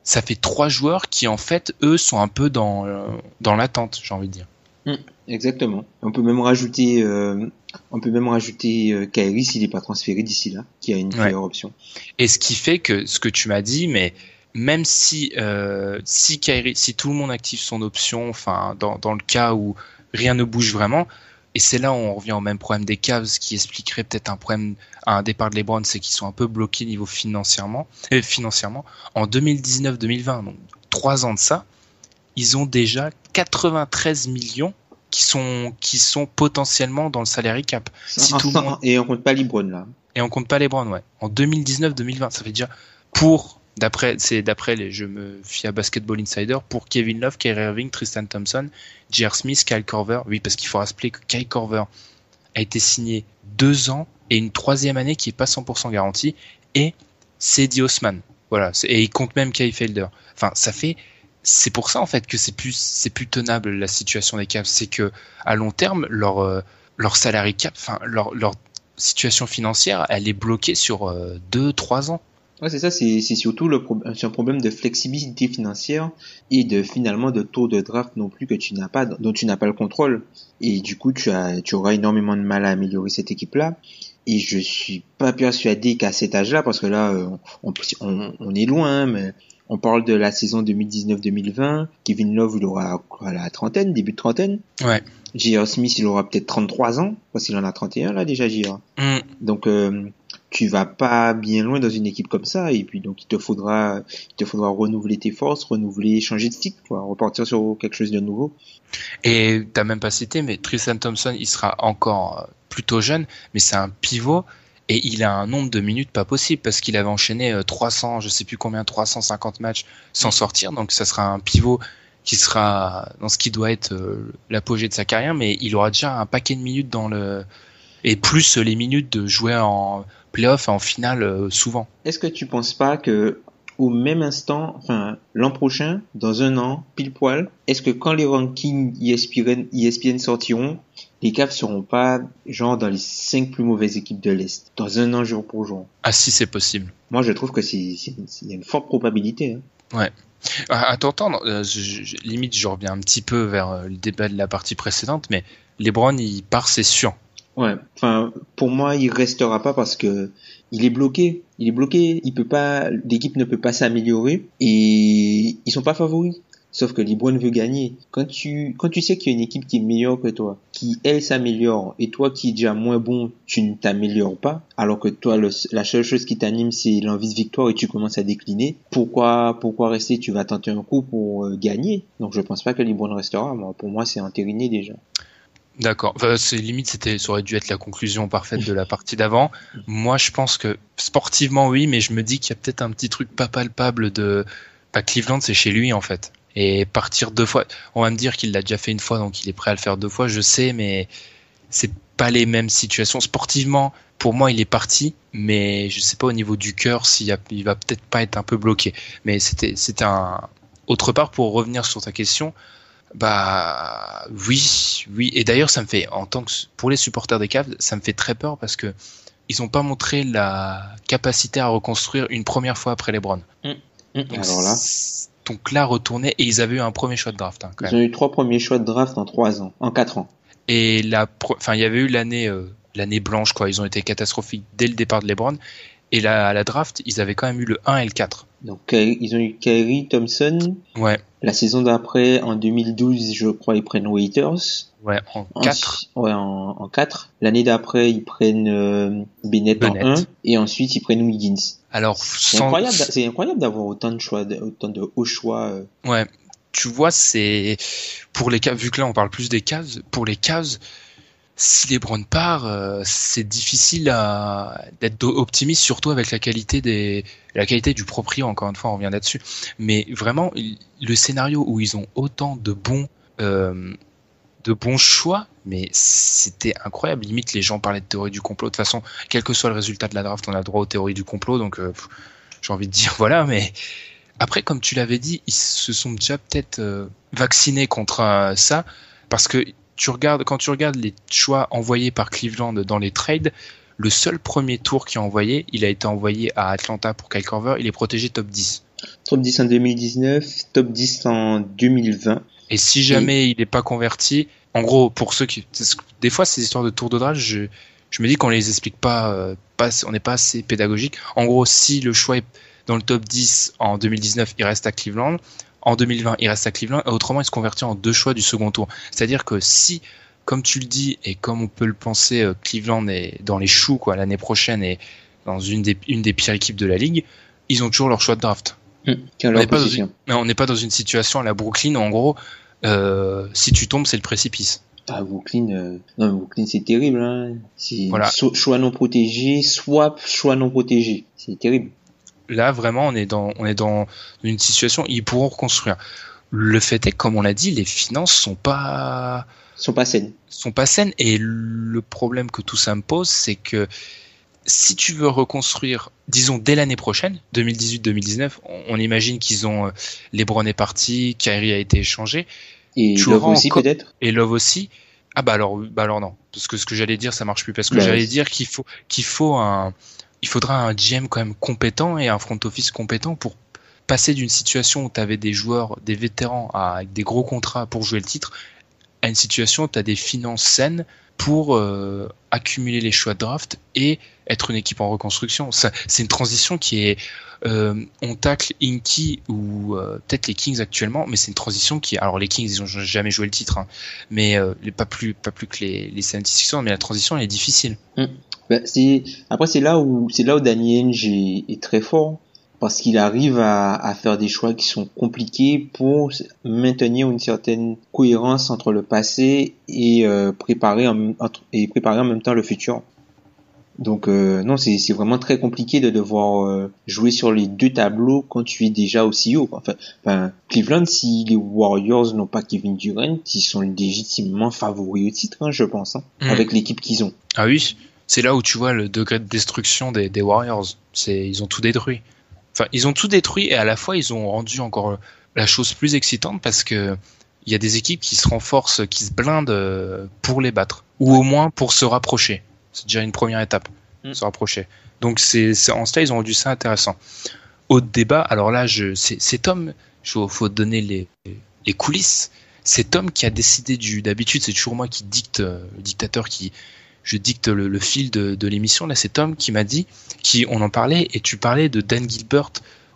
ça fait trois joueurs qui en fait eux sont un peu dans euh, dans l'attente, j'ai envie de dire. Hum, exactement. On peut même rajouter euh, on peut même rajouter euh, Kyrie s'il n'est pas transféré d'ici là, qui a une meilleure option. Et ce qui fait que ce que tu m'as dit, mais même si euh, si Kyrie, si tout le monde active son option, enfin dans dans le cas où rien ne bouge vraiment, et c'est là où on revient au même problème des Cavs qui expliquerait peut-être un problème à un départ de LeBron, c'est qu'ils sont un peu bloqués niveau financièrement. Euh, financièrement. En 2019-2020, donc trois ans de ça, ils ont déjà 93 millions qui sont qui sont potentiellement dans le salary cap. Si tout monde... Et on compte pas LeBron là. Et on compte pas LeBron, ouais. En 2019-2020, ça fait déjà pour D'après, c'est d'après les, je me fie à Basketball Insider pour Kevin Love, Kyrie Irving, Tristan Thompson, J.R. Smith, Kyle Korver. Oui, parce qu'il faut rappeler que Kyle Korver a été signé deux ans et une troisième année qui est pas 100% garantie et c'est Osman. Voilà. Et il compte même Kyle Felder. Enfin, ça fait, c'est pour ça en fait que c'est plus, c'est plus tenable la situation des Cavs. C'est que à long terme, leur, euh, leur salary cap, enfin, leur, leur situation financière, elle est bloquée sur euh, deux, trois ans. Ouais, c'est ça, c'est surtout le un problème de flexibilité financière et de finalement de taux de draft non plus que tu n'as pas, dont tu n'as pas le contrôle. Et du coup, tu as, tu auras énormément de mal à améliorer cette équipe-là. Et je suis pas persuadé qu'à cet âge-là, parce que là, euh, on, on, on, est loin, mais on parle de la saison 2019-2020. Kevin Love, il aura la trentaine, début de trentaine. Ouais. J.R. Smith, il aura peut-être 33 ans, parce qu'il en a 31 là déjà, J.R. Mm. Donc, euh, tu vas pas bien loin dans une équipe comme ça et puis donc il te faudra il te faudra renouveler tes forces renouveler changer de cycle quoi repartir sur quelque chose de nouveau et t'as même pas cité mais Tristan Thompson il sera encore plutôt jeune mais c'est un pivot et il a un nombre de minutes pas possible parce qu'il avait enchaîné 300, je sais plus combien, 350 matchs sans sortir. Donc ça sera un pivot qui sera dans ce qui doit être l'apogée de sa carrière, mais il aura déjà un paquet de minutes dans le et plus les minutes de jouer en playoff en finale souvent. Est-ce que tu penses pas que au même instant, enfin l'an prochain, dans un an, pile poil, est-ce que quand les rankings ESPN, ESPN sortiront, les Cavs seront pas genre dans les cinq plus mauvaises équipes de l'Est dans un an jour pour jour Ah si c'est possible. Moi je trouve que c'est il y a une forte probabilité. Hein. Ouais. À t'entendre, euh, limite je reviens un petit peu vers euh, le débat de la partie précédente, mais LeBron il part c'est sûr. Ouais, enfin pour moi il restera pas parce que il est bloqué. Il est bloqué. Il peut pas, l'équipe ne peut pas s'améliorer et ils sont pas favoris. Sauf que LeBron veut gagner. Quand tu, quand tu sais qu'il y a une équipe qui est meilleure que toi, qui elle s'améliore, et toi qui es déjà moins bon, tu ne t'améliores pas, alors que toi, la seule chose qui t'anime, c'est l'envie de victoire et tu commences à décliner. Pourquoi, pourquoi rester? Tu vas tenter un coup pour euh, gagner. Donc je pense pas que LeBron restera. Moi, pour moi, c'est entériné déjà. D'accord. c'est limite, c'était, ça aurait dû être la conclusion parfaite de la partie d'avant. Moi, je pense que sportivement, oui, mais je me dis qu'il y a peut-être un petit truc pas palpable de, bah, Cleveland, c'est chez lui, en fait. Et partir deux fois, on va me dire qu'il l'a déjà fait une fois, donc il est prêt à le faire deux fois, je sais, mais c'est pas les mêmes situations. Sportivement, pour moi, il est parti, mais je sais pas au niveau du cœur s'il il va peut-être pas être un peu bloqué. Mais c'était, c'était un, autre part, pour revenir sur ta question, bah oui, oui. Et d'ailleurs, ça me fait, en tant que pour les supporters des Cavs, ça me fait très peur parce que ils n'ont pas montré la capacité à reconstruire une première fois après les Browns. Mmh. Mmh. Donc, Alors là, donc là, retourner et ils avaient eu un premier choix de draft. Hein, ils ont eu trois premiers choix de draft en trois ans, en quatre ans. Et la, enfin, il y avait eu l'année, euh, l'année blanche quoi. Ils ont été catastrophiques dès le départ de LeBron. Et là, à la draft, ils avaient quand même eu le 1 et le 4. Donc ils ont eu Kyrie Thompson. Ouais. La saison d'après, en 2012, je crois, ils prennent Waiters. Ouais, en 4. ouais, en, en 4. L'année d'après, ils prennent euh, Bennett, en 1. Et ensuite, ils prennent Wiggins. Alors, c'est incroyable, d'avoir autant de choix, autant de hauts choix. Euh. Ouais. Tu vois, c'est pour les cas, vu que là on parle plus des cases, pour les cases, si LeBron part, euh, c'est difficile d'être optimiste, surtout avec la qualité des la qualité du proprio. Encore une fois, on revient là-dessus. Mais vraiment, le scénario où ils ont autant de bons euh, de bons choix, mais c'était incroyable. Limite, les gens parlaient de théorie du complot. De toute façon, quel que soit le résultat de la draft, on a droit aux théories du complot. Donc, euh, j'ai envie de dire voilà. Mais après, comme tu l'avais dit, ils se sont déjà peut-être vaccinés contre ça parce que tu regardes, quand tu regardes les choix envoyés par Cleveland dans les trades, le seul premier tour qui a envoyé, il a été envoyé à Atlanta pour Kyle il est protégé top 10. Top 10 en 2019, top 10 en 2020. Et si jamais il n'est pas converti, en gros, pour ceux qui, des fois ces histoires de tour de draft, je, je me dis qu'on les explique pas, euh, pas on n'est pas assez pédagogique. En gros, si le choix est dans le top 10 en 2019, il reste à Cleveland en 2020, il reste à Cleveland, et autrement, il se convertit en deux choix du second tour. C'est-à-dire que si, comme tu le dis, et comme on peut le penser, euh, Cleveland est dans les choux quoi l'année prochaine et dans une des, une des pires équipes de la ligue, ils ont toujours leur choix de draft. Mmh, on n'est pas, pas, dans une situation à la Brooklyn où, en gros, euh, si tu tombes, c'est le précipice. Ah, Brooklyn, euh... non, Brooklyn, c'est terrible. Hein. Voilà. choix non protégé, swap, choix non protégé. C'est terrible là vraiment on est dans on est dans une situation ils pourront reconstruire. Le fait est comme on l'a dit, les finances sont pas sont pas saines. Sont pas saines et le problème que tout ça me pose, c'est que si tu veux reconstruire, disons dès l'année prochaine, 2018-2019, on, imagine qu'ils ont euh, LeBron est parti, Kyrie a été échangé, et Love aussi peut-être? Et Love aussi? Ah bah alors, bah alors non, parce que ce que j'allais dire ça marche plus parce que bah j'allais dire qu'il faut qu'il faut un il faudra un GM quand même compétent et un front office compétent pour passer d'une situation où tu avais des joueurs, des vétérans avec des gros contrats pour jouer le titre, à une situation où tu as des finances saines pour euh, accumuler les choix de draft et être une équipe en reconstruction. C'est une transition qui est... Euh, on tacle Inky ou euh, peut-être les Kings actuellement, mais c'est une transition qui... Alors les Kings, ils ont jamais joué le titre, hein, mais pas, plus, pas plus que les, les 76 mais la transition, elle est difficile. Mm. Bah, après c'est là où c'est là où Danny Ainge est, très fort parce qu'il arrive à, faire des choix qui sont compliqués pour maintenir une certaine cohérence entre le passé et euh, préparer en, et préparer en même temps le futur. Donc euh, non, c'est vraiment très compliqué de devoir euh, jouer sur les deux tableaux quand tu es déjà aussi haut. Enfin, enfin Cleveland, si les Warriors n'ont pas Kevin Durant, ils sont légitimement favoris au titre, hein, je pense, hein, Mm. avec l'équipe qu'ils ont. Ah oui, c'est là où tu vois le degré de destruction des, des Warriors. C'est, ils ont tout détruit. Enfin, ils ont tout détruit et à la fois ils ont rendu encore la chose plus excitante parce que il y a des équipes qui se renforcent, qui se blindent euh, pour les battre ou au moins pour se rapprocher. C'est déjà une première étape, Mm. se rapprocher. Donc c'est, en cela ils ont rendu ça intéressant. Autre débat. Alors là, je, c'est, c'est Tom. Il faut, donner les, les coulisses. C'est Tom qui a décidé du. D'habitude, c'est toujours moi qui dicte, euh, le dictateur qui, je dicte le, le fil de, de l'émission. Là, c'est Tom qui m'a dit, qui on en parlait, et tu parlais de Dan Gilbert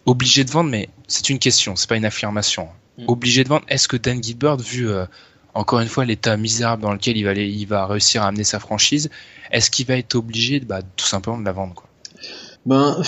obligé de vendre, mais c'est une question, c'est pas une affirmation. Mm. Obligé de vendre. Est-ce que Dan Gilbert, vu euh, encore une fois l'état misérable dans lequel il va, réussir à amener sa franchise, est-ce qu'il va être obligé, bah, tout simplement de la vendre quoi? Ben,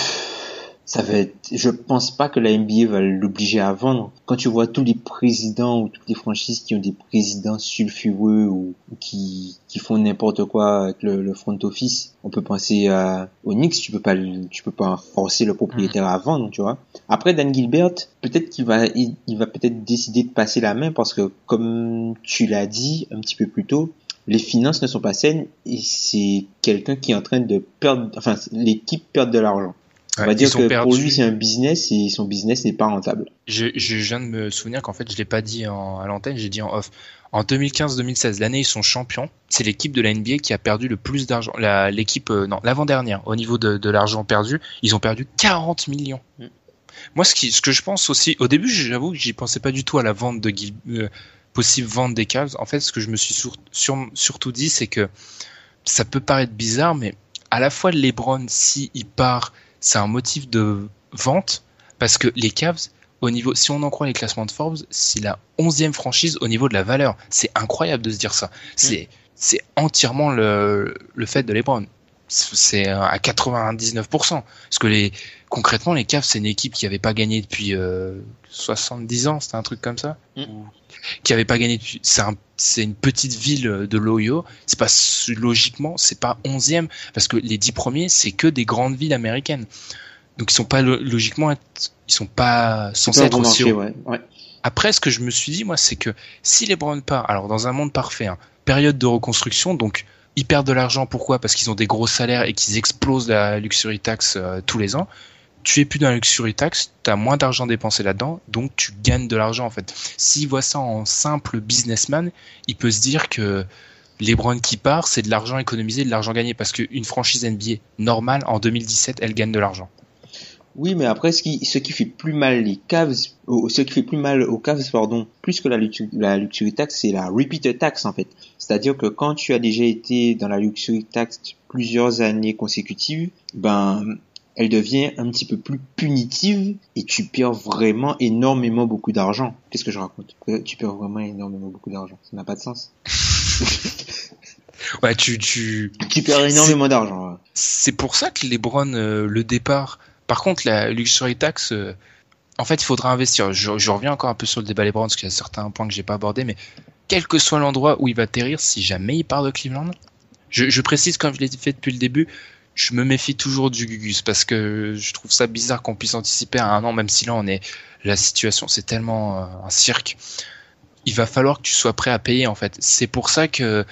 ça va être, je pense pas que la NBA va l'obliger à vendre. Quand tu vois tous les présidents ou toutes les franchises qui ont des présidents sulfureux ou, ou qui, qui font n'importe quoi avec le, le front office, on peut penser à, au Knicks, tu peux pas, tu peux pas forcer le propriétaire à vendre, tu vois. Après, Dan Gilbert, peut-être qu'il va, il, il va peut-être décider de passer la main parce que, comme tu l'as dit un petit peu plus tôt, les finances ne sont pas saines et c'est quelqu'un qui est en train de perdre, enfin, l'équipe perd de l'argent. On va dire que pour lui c'est un business et son business n'est pas rentable. Je, je viens de me souvenir qu'en fait, je l'ai pas dit en, à l'antenne, j'ai dit en off. En 2015-2016, l'année ils sont champions, c'est l'équipe de la NBA qui a perdu le plus d'argent. La- L'équipe, euh, non, l'avant-dernière, au niveau de, de l'argent perdu, ils ont perdu 40 millions. Mm. Moi, ce, qui, ce que je pense aussi, au début, j'avoue que j'y pensais pas du tout à la vente de Gil, euh, possible vente des Cavs. En fait, ce que je me suis sur- sur- surtout dit, c'est que ça peut paraître bizarre, mais à la fois LeBron, si il part, c'est un motif de vente, parce que les Cavs, au niveau, si on en croit les classements de Forbes, c'est la onzième franchise au niveau de la valeur. C'est incroyable de se dire ça. C'est, c'est entièrement le, le fait de LeBron. C'est à 99%. Parce que les, concrètement, les Cavs, c'est une équipe qui avait pas gagné depuis euh, 70 ans, c'était un truc comme ça. Mm. Ou- Qui avait pas gagné depuis. C'est un, c'est une petite ville de l'Ohio. C'est pas logiquement, c'est pas 11e parce que les 10 premiers, c'est que des grandes villes américaines. Donc ils sont pas lo- logiquement, ils sont pas censés être aussi ouais. ouais. Après, ce que je me suis dit, moi, c'est que si les Browns part, alors dans un monde parfait, hein, période de reconstruction, donc ils perdent de l'argent, pourquoi? Parce qu'ils ont des gros salaires et qu'ils explosent la luxury tax euh, tous les ans. Tu es plus dans la luxury tax, tu as moins d'argent dépensé là-dedans, donc tu gagnes de l'argent en fait. S'il voit ça en simple businessman, il peut se dire que les Browns qui part, c'est de l'argent économisé, de l'argent gagné, parce qu'une franchise NBA normale, en 2017, elle gagne de l'argent. Oui, mais après, ce qui, fait plus mal les Cavs, ce qui fait plus mal aux Cavs, pardon, plus que la, la luxury tax, c'est la repeat tax, en fait. C'est-à-dire que quand tu as déjà été dans la luxury tax plusieurs années consécutives, ben, elle devient un petit peu plus punitive et tu perds vraiment énormément beaucoup d'argent. Qu'est-ce que je raconte? Euh, Tu perds vraiment énormément beaucoup d'argent. Ça n'a pas de sens. Ouais, tu, tu, Tu perds énormément d'argent. ouais. c'est pour ça que les Browns, euh, le départ. Par contre, la luxury tax, euh, en fait, il faudra investir. Je, je reviens encore un peu sur le débat les Browns, parce qu'il y a certains points que j'ai pas abordés, mais quel que soit l'endroit où il va atterrir, si jamais il part de Cleveland, je, je précise, comme je l'ai fait depuis le début, je me méfie toujours du Gugus, parce que je trouve ça bizarre qu'on puisse anticiper à un an, même si là, on est, la situation, c'est tellement euh, un cirque. Il va falloir que tu sois prêt à payer, en fait. C'est pour ça que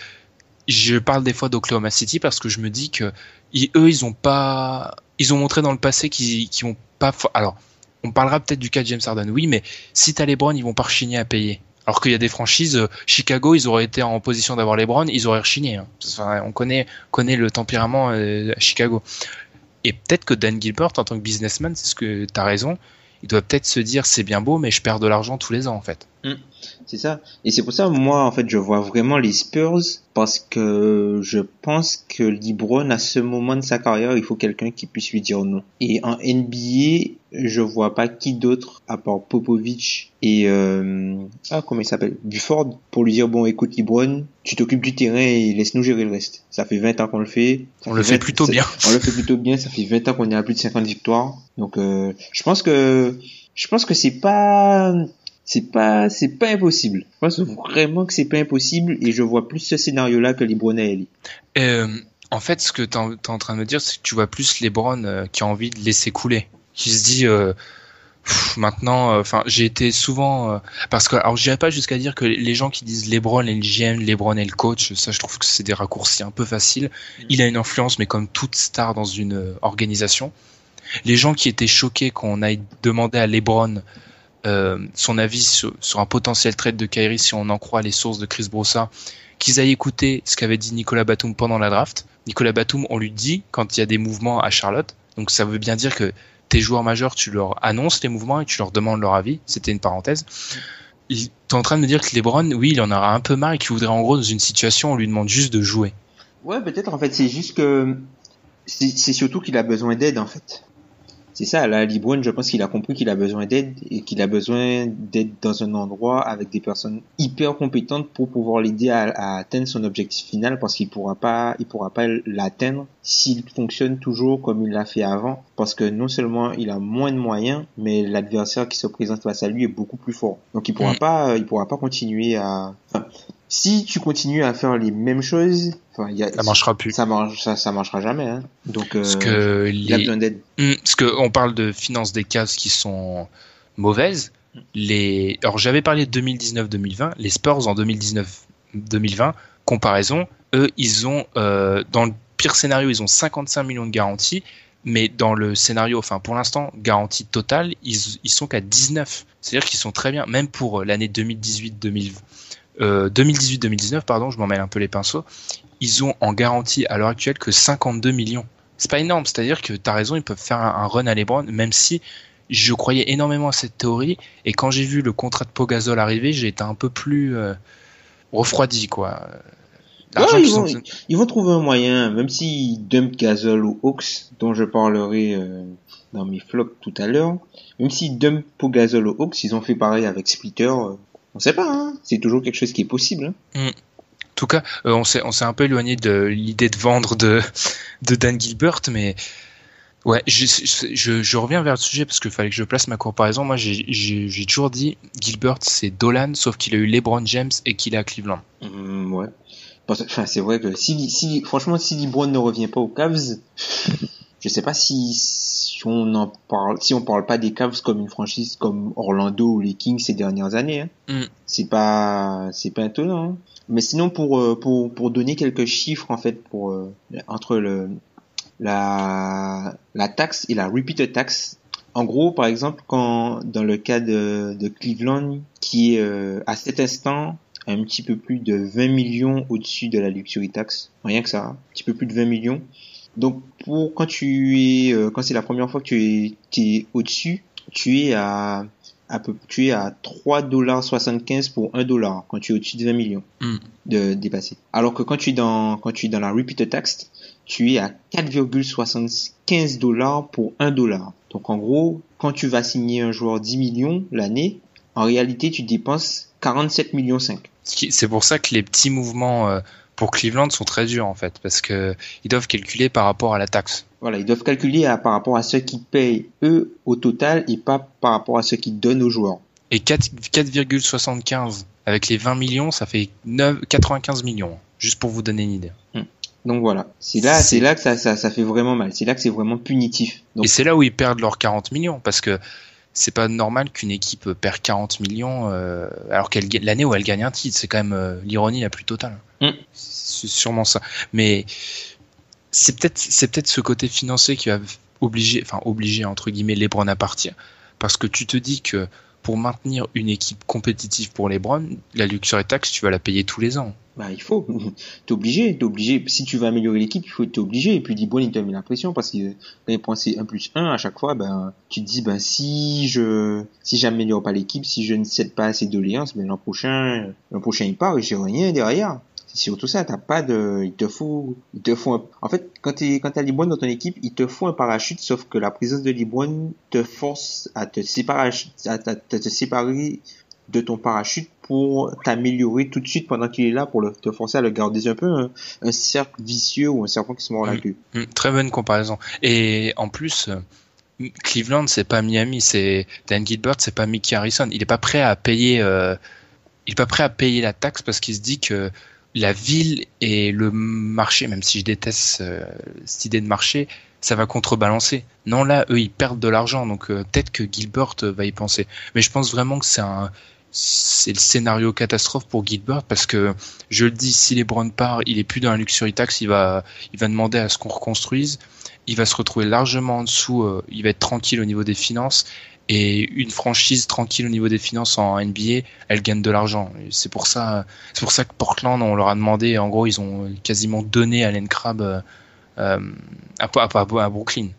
je parle des fois d'Oklahoma City, parce que je me dis que ils- eux, ils ont pas, ils ont montré dans le passé qu'ils qu'ils ont pas. Alors, on parlera peut-être du cas de James Harden, oui, mais si t'as les Browns, ils vont pas rechigner à payer. Alors qu'il y a des franchises, euh, Chicago, ils auraient été en position d'avoir les Browns, ils auraient rechigné. hein. Enfin, on connaît, connaît le tempérament euh, à Chicago. Et peut-être que Dan Gilbert, en tant que businessman, c'est ce que t'as raison, il doit peut-être se dire c'est bien beau, mais je perds de l'argent tous les ans en fait. C'est ça. Et c'est pour ça, moi, en fait, je vois vraiment les Spurs parce que je pense que LeBron, à ce moment de sa carrière, il faut quelqu'un qui puisse lui dire non. Et en NBA, je vois pas qui d'autre, à part Popovich et, euh, ah, comment il s'appelle? Buford, pour lui dire, bon, écoute, LeBron, tu t'occupes du terrain et laisse-nous gérer le reste. Ça fait 20 ans qu'on le fait. On le fait fait 20 plutôt ça- bien. On le fait plutôt bien. Ça fait 20 ans qu'on est à plus de 50 victoires. Donc, euh, je pense que, je pense que c'est pas, c'est pas, c'est pas impossible. Je pense vraiment que c'est pas impossible et je vois plus ce scénario-là que les Brunelli. Euh, En fait, ce que tu es en train de me dire, c'est que tu vois plus LeBron euh, qui a envie de laisser couler, qui se dit euh, maintenant, euh, enfin, j'ai été souvent parce que alors j'irai pas jusqu'à dire que les gens qui disent LeBron et le GM, LeBron et le coach, ça je trouve que c'est des raccourcis un peu faciles. Il a une influence, mais comme toute star dans une organisation, les gens qui étaient choqués qu'on aille demander à LeBron son avis sur, un potentiel trade de Kyrie si on en croit les sources de Chris Broussard, qu'ils aillent écouter ce qu'avait dit Nicolas Batum pendant la draft. Nicolas Batum, on lui dit quand il y a des mouvements à Charlotte. Donc ça veut bien dire que tes joueurs majeurs, tu leur annonces les mouvements et tu leur demandes leur avis. C'était une parenthèse. Tu es en train de me dire que LeBron, oui, il en aura un peu marre et qu'il voudrait en gros dans une situation on lui demande juste de jouer. Ouais, peut-être en fait, c'est juste que c'est surtout qu'il a besoin d'aide en fait c'est ça, là, LeBron, je pense qu'il a compris qu'il a besoin d'aide et qu'il a besoin d'être dans un endroit avec des personnes hyper compétentes pour pouvoir l'aider à, atteindre son objectif final parce qu'il pourra pas, il pourra pas l'atteindre s'il fonctionne toujours comme il l'a fait avant parce que non seulement il a moins de moyens, mais l'adversaire qui se présente face à lui est beaucoup plus fort. Donc il pourra mm. pas, il pourra pas continuer à, si tu continues à faire les mêmes choses, y a, ça marchera plus. Ça marche, ça, ça marchera jamais. Hein. Donc, euh, que il y a besoin d'aide. Hmm, parce que on parle de finances des cases qui sont mauvaises. Les, alors j'avais parlé de 2019-2020. Les Spurs en 2019-2020, comparaison, eux, ils ont euh, dans le pire scénario, ils ont 55 millions de garanties. Mais dans le scénario, enfin pour l'instant, garantie totale, ils, ils sont qu'à 19. C'est-à-dire qu'ils sont très bien, même pour l'année 2018-2020 2018-2019, euh, pardon, je m'en mêle un peu les pinceaux, ils ont en garantie à l'heure actuelle que 52 millions. C'est pas énorme, c'est-à-dire que tu as raison, ils peuvent faire un, run à LeBron, même si je croyais énormément à cette théorie, et quand j'ai vu le contrat de Pogazol arriver, j'ai été un peu plus euh, refroidi, quoi. ils, vont, trouver un moyen, même s'ils dump Gasol ou Hawks, dont je parlerai euh, dans mes flops tout à l'heure, même s'ils dump Pogazol ou Hawks, ils ont fait pareil avec Splitter, on sait pas, hein. c'est toujours quelque chose qui est possible. Hein. Mm. En tout cas, euh, on s'est un peu éloigné de l'idée de vendre de de Dan Gilbert, mais ouais, je, je, reviens vers le sujet parce qu'il fallait que je place ma comparaison. Moi, j'ai toujours dit Gilbert, c'est Dolan, sauf qu'il a eu LeBron James et qu'il est à Cleveland. Mm, ouais. Enfin, c'est vrai que si, si franchement, si LeBron ne revient pas aux Cavs, je sais pas si si on en parle, si on parle pas des Cavs comme une franchise comme Orlando ou les Kings ces dernières années, hein, mm. c'est pas, c'est pas étonnant. Hein. Mais sinon, pour, euh, pour, pour donner quelques chiffres, en fait, pour, euh, entre le, la, la taxe et la repeated tax, en gros, par exemple, quand, dans le cas de, de Cleveland, qui est, euh, à cet instant, un petit peu plus de 20 millions au-dessus de la luxury tax. Rien que ça, un petit peu plus de 20 millions. Donc pour quand tu es euh, quand c'est la première fois que tu es, au-dessus, tu es à à peu tu es à 3,75 pour 1 dollar quand tu es au-dessus de 20 millions hmm. de dépasser. Alors que quand tu es dans quand tu es dans la repeated tax, tu es à 4,75 dollars pour 1 dollar. Donc en gros, quand tu vas signer un joueur 10 millions l'année, en réalité, tu dépenses 47 millions 5. C'est pour ça que les petits mouvements euh, pour Cleveland sont très durs en fait, parce que ils doivent calculer par rapport à la taxe. Voilà, ils doivent calculer par rapport à ce qu'ils payent eux au total et pas par rapport à ce qu'ils donnent aux joueurs. Et 4,75 avec les 20 millions, ça fait 9, 95 millions, juste pour vous donner une idée. Hmm. Donc voilà, c'est là, c'est là que ça, ça, ça, fait vraiment mal. C'est là que c'est vraiment punitif. Et c'est là où ils perdent leurs 40 millions, parce que c'est pas normal qu'une équipe perd 40 millions euh, alors qu'elle l'année où elle gagne un titre. C'est quand même euh, l'ironie la plus totale. Mm. C'est sûrement ça. Mais c'est peut-être c'est peut-être ce côté financier qui va obliger, enfin obliger entre guillemets LeBron à partir, parce que tu te dis que pour maintenir une équipe compétitive pour LeBron, la luxury tax tu vas la payer tous les ans. Bah, il faut. t'es obligé, t'es obligé. Si tu veux améliorer l'équipe, il faut être obligé. Et puis, Dibon, il te met la pression parce que quand il prend ses 1 plus 1 à chaque fois, ben, tu te dis, ben, si je, si j'améliore pas l'équipe, si je ne cède pas assez doléances, ben, l'an prochain, l'an prochain, il part et j'ai rien derrière. C'est surtout ça, t'as pas de, il te faut, il te faut, en fait, quand t'es, quand t'as Libon dans ton équipe, il te faut un parachute, sauf que la présence de Libon te force à te séparer, à te séparer de ton parachute pour t'améliorer tout de suite pendant qu'il est là pour le, te forcer à le garder un peu un, cercle vicieux ou un serpent qui se mord la mm. queue. Mm. très bonne comparaison. Et en plus, euh, Cleveland c'est pas Miami, c'est Dan Gilbert, c'est pas Mickey Harrison. Il est pas prêt à payer, euh, il est pas prêt à payer la taxe parce qu'il se dit que la ville et le marché, même si je déteste euh, cette idée de marché, ça va contrebalancer. Non, là, eux, ils perdent de l'argent, donc euh, peut-être que Gilbert euh, va y penser. Mais je pense vraiment que c'est un, c'est le scénario catastrophe pour Gilbert parce que je le dis, si les Browns part, il est plus dans la luxury tax, il va, il va demander à ce qu'on reconstruise. Il va se retrouver largement en dessous, euh, il va être tranquille au niveau des finances et une franchise tranquille au niveau des finances en NBA, elle gagne de l'argent. C'est pour ça, c'est pour ça que Portland, on leur a demandé, en gros, ils ont quasiment donné Allen Crabbe euh, euh, à, à, à, Brooklyn.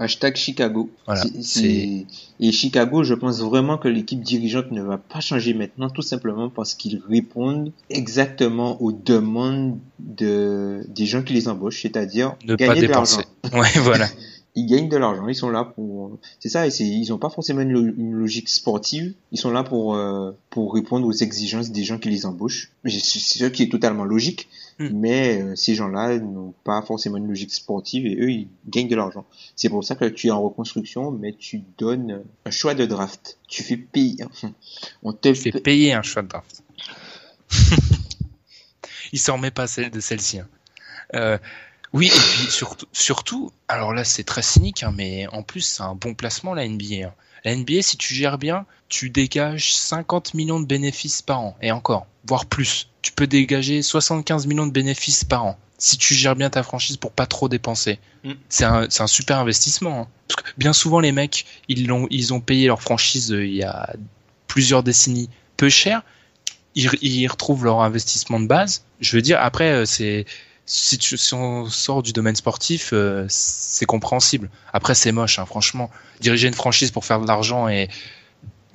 Hashtag Chicago. Voilà, Et Chicago, je pense vraiment que l'équipe dirigeante ne va pas changer maintenant, tout simplement parce qu'ils répondent exactement aux demandes de, des gens qui les embauchent, c'est-à-dire Ne pas gagner de l'argent. Ouais, voilà. Ils gagnent de l'argent, ils sont là pour... C'est ça, et ils n'ont pas forcément une, lo- une logique sportive, ils sont là pour, euh, pour répondre aux exigences des gens qui les embauchent. C'est ce qui est totalement logique, Hmm. mais euh, ces gens-là n'ont pas forcément une logique sportive et eux, ils gagnent de l'argent. C'est pour ça que tu es en reconstruction, mais tu donnes un choix de draft. Tu fais payer... enfin, On te fait payer un choix de draft. il s'en remet pas de celle-ci. hein. Euh, oui, et puis surtout, surtout, alors là c'est très cynique, hein, mais en plus c'est un bon placement la NBA. hein. La NBA, si tu gères bien, tu dégages 50 millions de bénéfices par an, et encore, voire plus. Tu peux dégager 75 millions de bénéfices par an si tu gères bien ta franchise pour pas trop dépenser. Mm. C'est un, super investissement. hein. Parce que bien souvent les mecs, ils l'ont, ils ont payé leur franchise euh, il y a plusieurs décennies peu cher, ils, ils retrouvent leur investissement de base. Je veux dire, après, euh, c'est si, tu, si on sort du domaine sportif, euh, c'est compréhensible. Après, c'est moche, hein, franchement. Diriger une franchise pour faire de l'argent et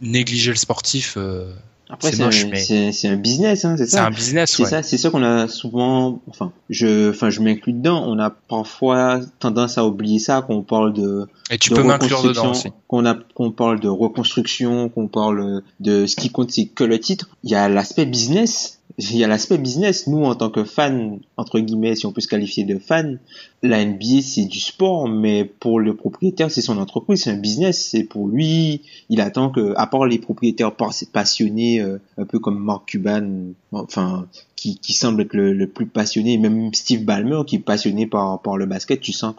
négliger le sportif, euh, Après, c'est c'est moche, mais- c'est- c'est un business, hein, c'est c'est ça. un business. C'est Ouais. ça, c'est ça qu'on a souvent, enfin, je, enfin, je m'inclus dedans. On a parfois tendance à oublier ça, qu'on parle de, Et tu de peux m'inclure dedans reconstruction, aussi. Qu'on a, qu'on parle de reconstruction, qu'on parle de ce qui compte, c'est que le titre. Il y a l'aspect business. Il y a l'aspect business. Nous, en tant que fans, entre guillemets, si on peut se qualifier de fan, la NBA, c'est du sport, mais pour le propriétaire, c'est son entreprise, c'est un business. C'est pour lui, il attend que, à part les propriétaires pas- passionnés, euh, un peu comme Mark Cuban, enfin, qui, qui semble être le, plus passionné, même Steve Ballmer, qui est passionné par, le basket, tu sens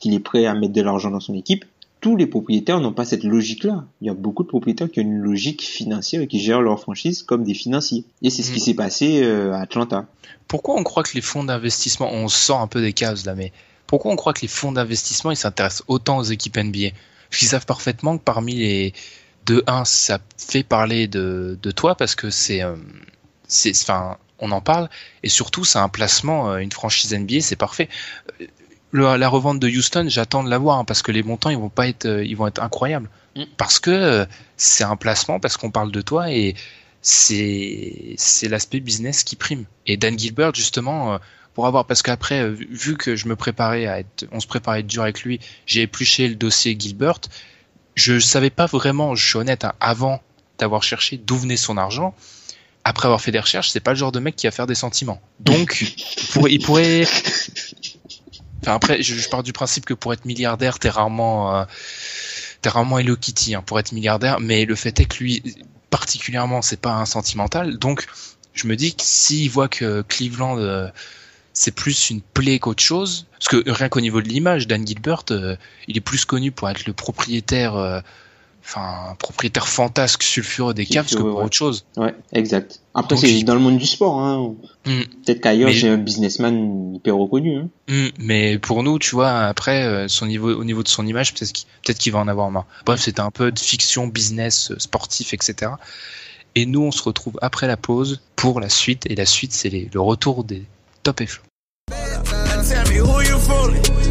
qu'il est prêt à mettre de l'argent dans son équipe. Tous les propriétaires n'ont pas cette logique-là. Il y a beaucoup de propriétaires qui ont une logique financière et qui gèrent leur franchise comme des financiers. Et c'est ce qui Mm. s'est passé euh, à Atlanta. Pourquoi on croit que les fonds d'investissement, on sort un peu des cases là, mais pourquoi on croit que les fonds d'investissement ils s'intéressent autant aux équipes NBA Parce qu'ils savent parfaitement que parmi les de 1, ça fait parler de, de toi parce que c'est, euh, c'est, enfin, on en parle et surtout c'est un placement, euh, une franchise NBA, c'est parfait. Le- la revente de Houston, j'attends de la voir hein, parce que les montants ils vont pas être, euh, ils vont être incroyables Mm. parce que euh, c'est un placement parce qu'on parle de toi et c'est c'est l'aspect business qui prime. Et Dan Gilbert justement euh, pour avoir parce qu'après vu- que je me préparais à être on se préparait à être dur avec lui, j'ai épluché le dossier Gilbert. Je savais pas vraiment, je suis honnête, hein, avant d'avoir cherché d'où venait son argent. Après avoir fait des recherches, c'est pas le genre de mec qui va faire des sentiments. Donc, il pourrait... Après, je, pars du principe que pour être milliardaire, t'es rarement, euh, t'es rarement Hello Kitty hein, pour être milliardaire. Mais le fait est que lui, particulièrement, c'est pas un sentimental. Donc, je me dis que s'il voit que Cleveland, euh, c'est plus une plaie qu'autre chose, parce que rien qu'au niveau de l'image, Dan Gilbert, euh, il est plus connu pour être le propriétaire, enfin, propriétaire fantasque sulfureux des Cavs que pour ouais. autre chose. Ouais, exact. Après, c'est dans le monde du sport. Hein. Mm. Peut-être qu'ailleurs, Mais- j'ai un businessman hyper reconnu. Hein. Hmm, mais pour nous, tu vois, après, euh, son niveau, au niveau de son image, peut-être qu'il va en avoir marre. Bref, c'était un peu de fiction, business, euh, sportif, etc. Et nous, on se retrouve après la pause pour la suite. Et la suite, c'est le retour des top et flow.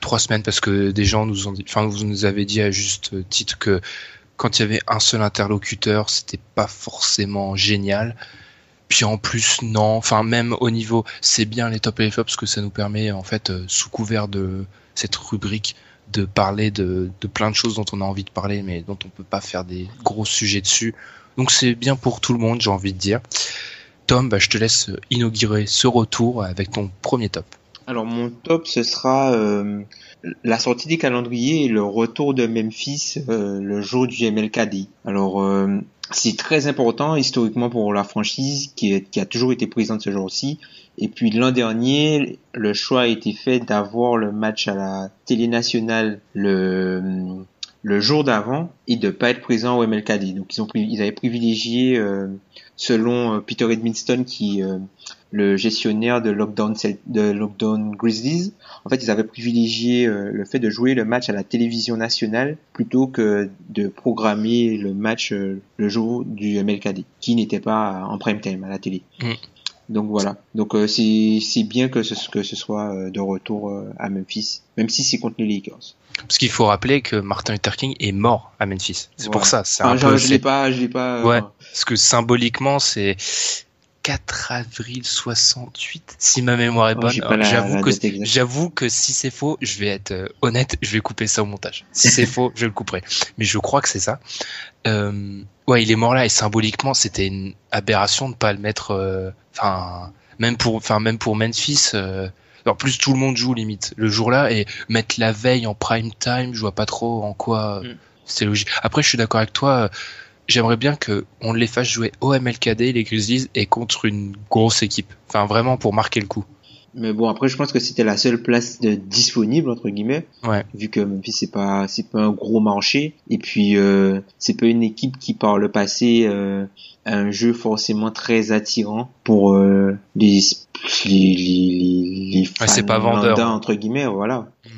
Trois semaines parce que des gens nous ont dit, enfin, vous nous avez dit à juste titre que quand il y avait un seul interlocuteur, c'était pas forcément génial. Puis en plus, non. Enfin, même au niveau, c'est bien les top et les flops parce que ça nous permet, en fait, euh, sous couvert de cette rubrique, de parler de, de plein de choses dont on a envie de parler, mais dont on peut pas faire des gros sujets dessus. Donc c'est bien pour tout le monde, j'ai envie de dire. Tom, bah, je te laisse inaugurer ce retour avec ton premier top. Alors mon top, ce sera euh, la sortie des calendriers et le retour de Memphis euh, le jour du MLKD. Alors euh, c'est très important historiquement pour la franchise qui, qui a toujours été présente ce jour-ci. Et puis l'an dernier, le choix a été fait d'avoir le match à la télé nationale le le jour d'avant et de pas être présent au MLKD. Donc ils ont ils avaient privilégié euh, selon euh, Peter Edmiston qui euh, le gestionnaire de Lockdown de Lockdown Grizzlies. En fait, ils avaient privilégié le fait de jouer le match à la télévision nationale plutôt que de programmer le match le jour du MLKD, qui n'était pas en prime time à la télé. Mm. Donc voilà. Donc euh, c'est c'est bien que ce que ce soit euh, de retour euh, à Memphis, même si c'est contre les Lakers. Parce qu'il faut rappeler que Martin Luther King est mort à Memphis. C'est pour ça. C'est Enfin, un genre, peu, je l'ai pas, je l'ai pas. Ouais. Parce que symboliquement, c'est 4 avril 68, si ma mémoire est Oh, bonne. J'avoue que, j'avoue que si c'est faux, je vais être euh, honnête, je vais couper ça au montage. Si c'est faux, je le couperai. Mais je crois que c'est ça. Euh, ouais, il est mort là et symboliquement, c'était une aberration de pas le mettre. euh, Enfin, même pour, enfin même pour Memphis. Euh, en plus, tout le monde joue limite le jour-là et mettre la veille en prime time, je vois pas trop en quoi euh, Mm. c'est logique. Après, je suis d'accord avec toi. J'aimerais bien que on les fasse jouer au MLKD, les Grizzlies, et contre une grosse équipe. Enfin, vraiment pour marquer le coup. Mais bon, après, je pense que c'était la seule place de disponible entre guillemets, Ouais. vu que Memphis c'est pas c'est pas un gros marché, et puis euh, c'est pas une équipe qui par le passé euh, a un jeu forcément très attirant pour euh, les les les les, les Ouais, fans pas vendeur. entre guillemets, voilà. Mm.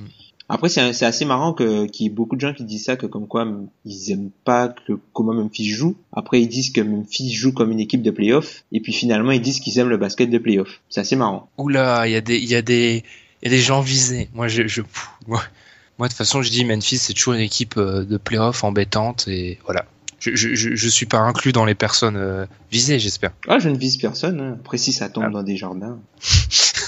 Après, c'est assez marrant que qu'il y ait beaucoup de gens qui disent ça, que comme quoi ils aiment pas que comment Memphis joue. Après, ils disent que Memphis joue comme une équipe de playoff, et puis finalement ils disent qu'ils aiment le basket de playoff. C'est assez marrant. Oula, il y a des, il y a des, il y a des gens visés. Moi, je, je, moi, moi, de toute façon, je dis Memphis, c'est toujours une équipe euh, de playoff embêtante et voilà. Je, je, je, je suis pas inclus dans les personnes euh, visées, j'espère. Ah, je ne vise personne. hein. Après, si ça tombe Ah. dans des jardins.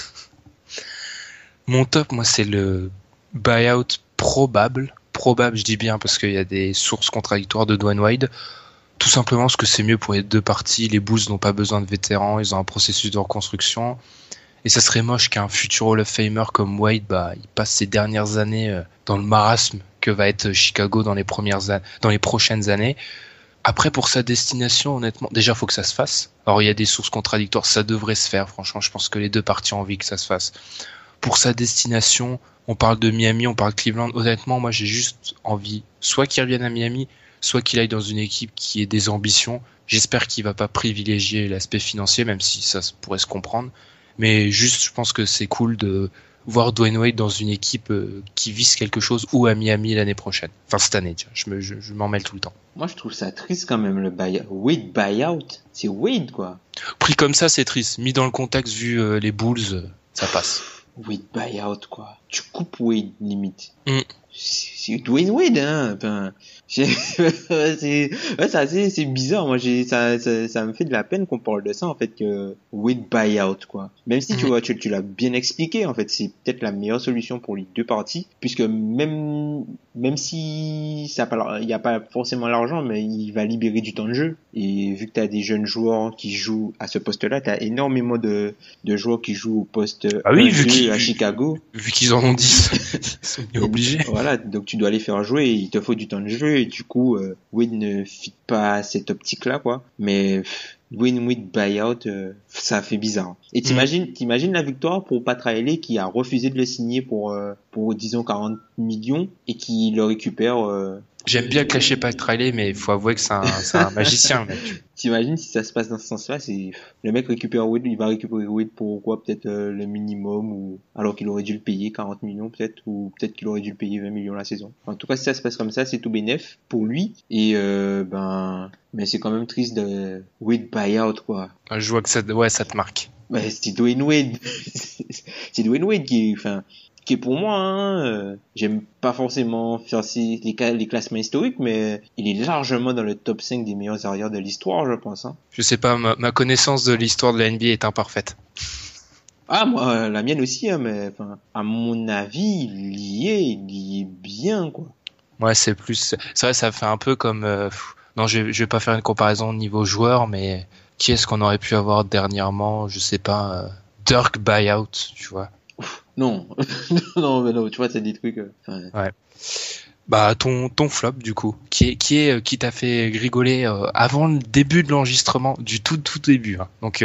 Mon top, moi, c'est le buyout probable. Probable, je dis bien parce qu'il y a des sources contradictoires de Dwayne Wade. Tout simplement parce que c'est mieux pour les deux parties. Les Bulls n'ont pas besoin de vétérans, ils ont un processus de reconstruction. Et ça serait moche qu'un futur Hall of Famer comme Wade, bah, il passe ses dernières années euh, dans le marasme que va être Chicago dans les premières an- dans les prochaines années. Après, pour sa destination, honnêtement, déjà, faut que ça se fasse. Alors, il y a des sources contradictoires, ça devrait se faire, franchement. Je pense que les deux parties ont envie que ça se fasse. Pour sa destination, on parle de Miami, on parle de Cleveland. Honnêtement, moi, j'ai juste envie, soit qu'il revienne à Miami, soit qu'il aille dans une équipe qui ait des ambitions. J'espère qu'il va pas privilégier l'aspect financier, même si ça pourrait se comprendre. Mais juste, je pense que c'est cool de voir Dwayne Wade dans une équipe euh, qui vise quelque chose ou à Miami l'année prochaine. Enfin, cette année, tiens. Je me, je, je m'en mêle tout le temps. Moi, je trouve ça triste quand même, le buyout. Wade buyout. C'est Wade, quoi. Pris comme ça, c'est triste. Mis dans le contexte, vu euh, les Bulls, euh, ça passe. Wade buyout, quoi. Tu coupes Wade, limite. Mm. C'est Dwayne Wade, hein. Enfin, c'est ouais, c'est assez c'est bizarre. Moi, j'ai ça, ça, ça me fait de la peine qu'on parle de ça, en fait, que Wade buyout, quoi. Même si tu vois, tu, tu l'as bien expliqué, en fait, c'est peut-être la meilleure solution pour les deux parties, puisque même même si ça a pas il y a pas forcément l'argent, mais il va libérer du temps de jeu. Et vu que tu as des jeunes joueurs qui jouent à ce poste-là, tu as énormément de, de joueurs qui jouent au poste Ah oui, 1, vu 2 qu'il- à Chicago. Vu qu'ils en ont 10, ils sont obligés. Voilà, donc tu dois les faire jouer, il te faut du temps de jeu, et du coup, euh, Wade ne fit pas à cette optique-là, quoi. Mais pff, win-win buyout, euh, ça fait bizarre. Et t'imagines, t'imagines la victoire pour Pat Riley qui a refusé de le signer pour, euh, pour disons 40 millions et qui le récupère. Euh, J'aime bien clasher Pat Riley, mais il faut avouer que c'est un, un magicien, mec. T'imagines si ça se passe dans ce sens-là, c'est le mec récupère Wade, il va récupérer Wade pour quoi Peut-être euh, le minimum ou alors qu'il aurait dû le payer 40 millions peut-être ou peut-être qu'il aurait dû le payer 20 millions la saison. En tout cas, si ça se passe comme ça, c'est tout bénef pour lui et euh, ben mais c'est quand même triste de Wade buyout quoi. Je vois que ça, ouais, ça te marque. Ouais, c'est Dwayne Wade. c'est Dwayne Wade qui, enfin, qui est pour moi, hein, euh, j'aime pas forcément faire les, les, classements historiques, mais il est largement dans le top 5 des meilleurs arrières de l'histoire, je pense. Hein. Je sais pas, ma, ma connaissance de l'histoire de la NBA est imparfaite. Ah, moi, la mienne aussi, hein, mais enfin, à mon avis, il y est, il y est bien, quoi. Ouais, c'est plus. C'est vrai, ça fait un peu comme. Euh, non, je, je vais pas faire une comparaison au niveau joueur, mais qui est-ce qu'on aurait pu avoir dernièrement Je sais pas. Euh, Dirk Buyout, tu vois. Non, non, mais non, tu vois, c'est des trucs. Euh, ouais. Bah ton ton flop du coup, qui est qui est qui t'a fait rigoler avant le début de l'enregistrement, du tout tout début. Hein. Donc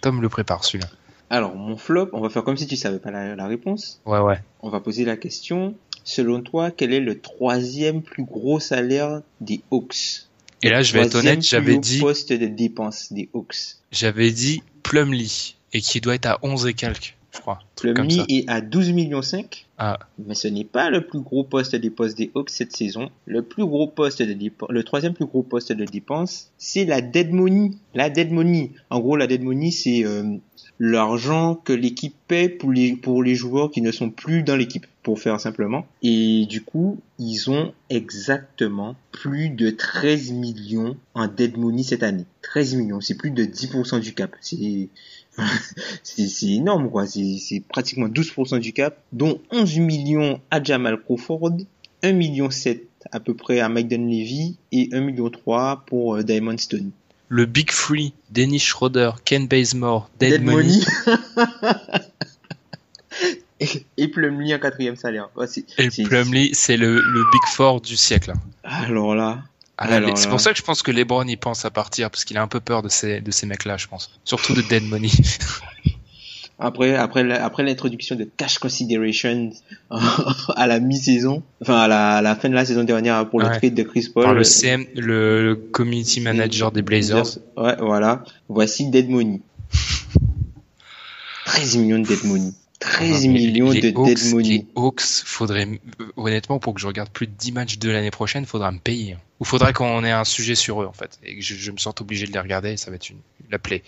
Tom le prépare celui-là. Alors mon flop, on va faire comme si tu savais pas la, la réponse. Ouais ouais. On va poser la question selon toi, quel est le troisième plus gros salaire des Hawks? Et là, je vais être honnête, j'avais dit. poste de dépenses des Hawks. J'avais dit Plumlee, et qui doit être à 11 et quelques, je crois. Plumlee est à 12 millions 5. Ah. Mais ce n'est pas le plus gros poste de dépenses des Hawks cette saison. Le plus gros poste de le troisième plus gros poste de dépenses, c'est la dead money. La dead money. En gros, la dead money, c'est euh, l'argent que l'équipe paie pour les, pour les joueurs qui ne sont plus dans l'équipe, pour faire simplement. Et du coup, ils ont exactement plus de 13 millions en dead money cette année. 13 millions, c'est plus de 10% du cap. C'est, c'est énorme quoi, c'est pratiquement 12% du cap, dont 11 millions à Jamal Crawford, 1 million 7 à peu près à Mike Levy et 1 million 3 pour euh, Diamond Stone le Big Free, Dennis Schroeder, Ken Bazemore, Dead, Money. et, Plumlee en quatrième salaire. et Plumlee, c'est le, le, Big Four du siècle. Alors là. Ah, c'est pour ça que je pense que LeBron y pense à partir parce qu'il a un peu peur de ces, de ces mecs-là, je pense. Surtout de Dead Money. Après, après, après l'introduction de cash consideration à la mi-saison, enfin à la, à la, fin de la saison dernière pour le trade de Chris Paul. Par le CM, le, community manager des Blazers. Ouais, voilà. Voici Dead Money. 13 millions de Dead Money. 13 millions de Dead Money. Les Hawks, faudrait, honnêtement, pour que je regarde plus de 10 matchs de l'année prochaine, faudra me payer. Ou faudra qu'on ait un sujet sur eux, en fait. Et que je, je me sente obligé de les regarder et ça va être une, la plaie.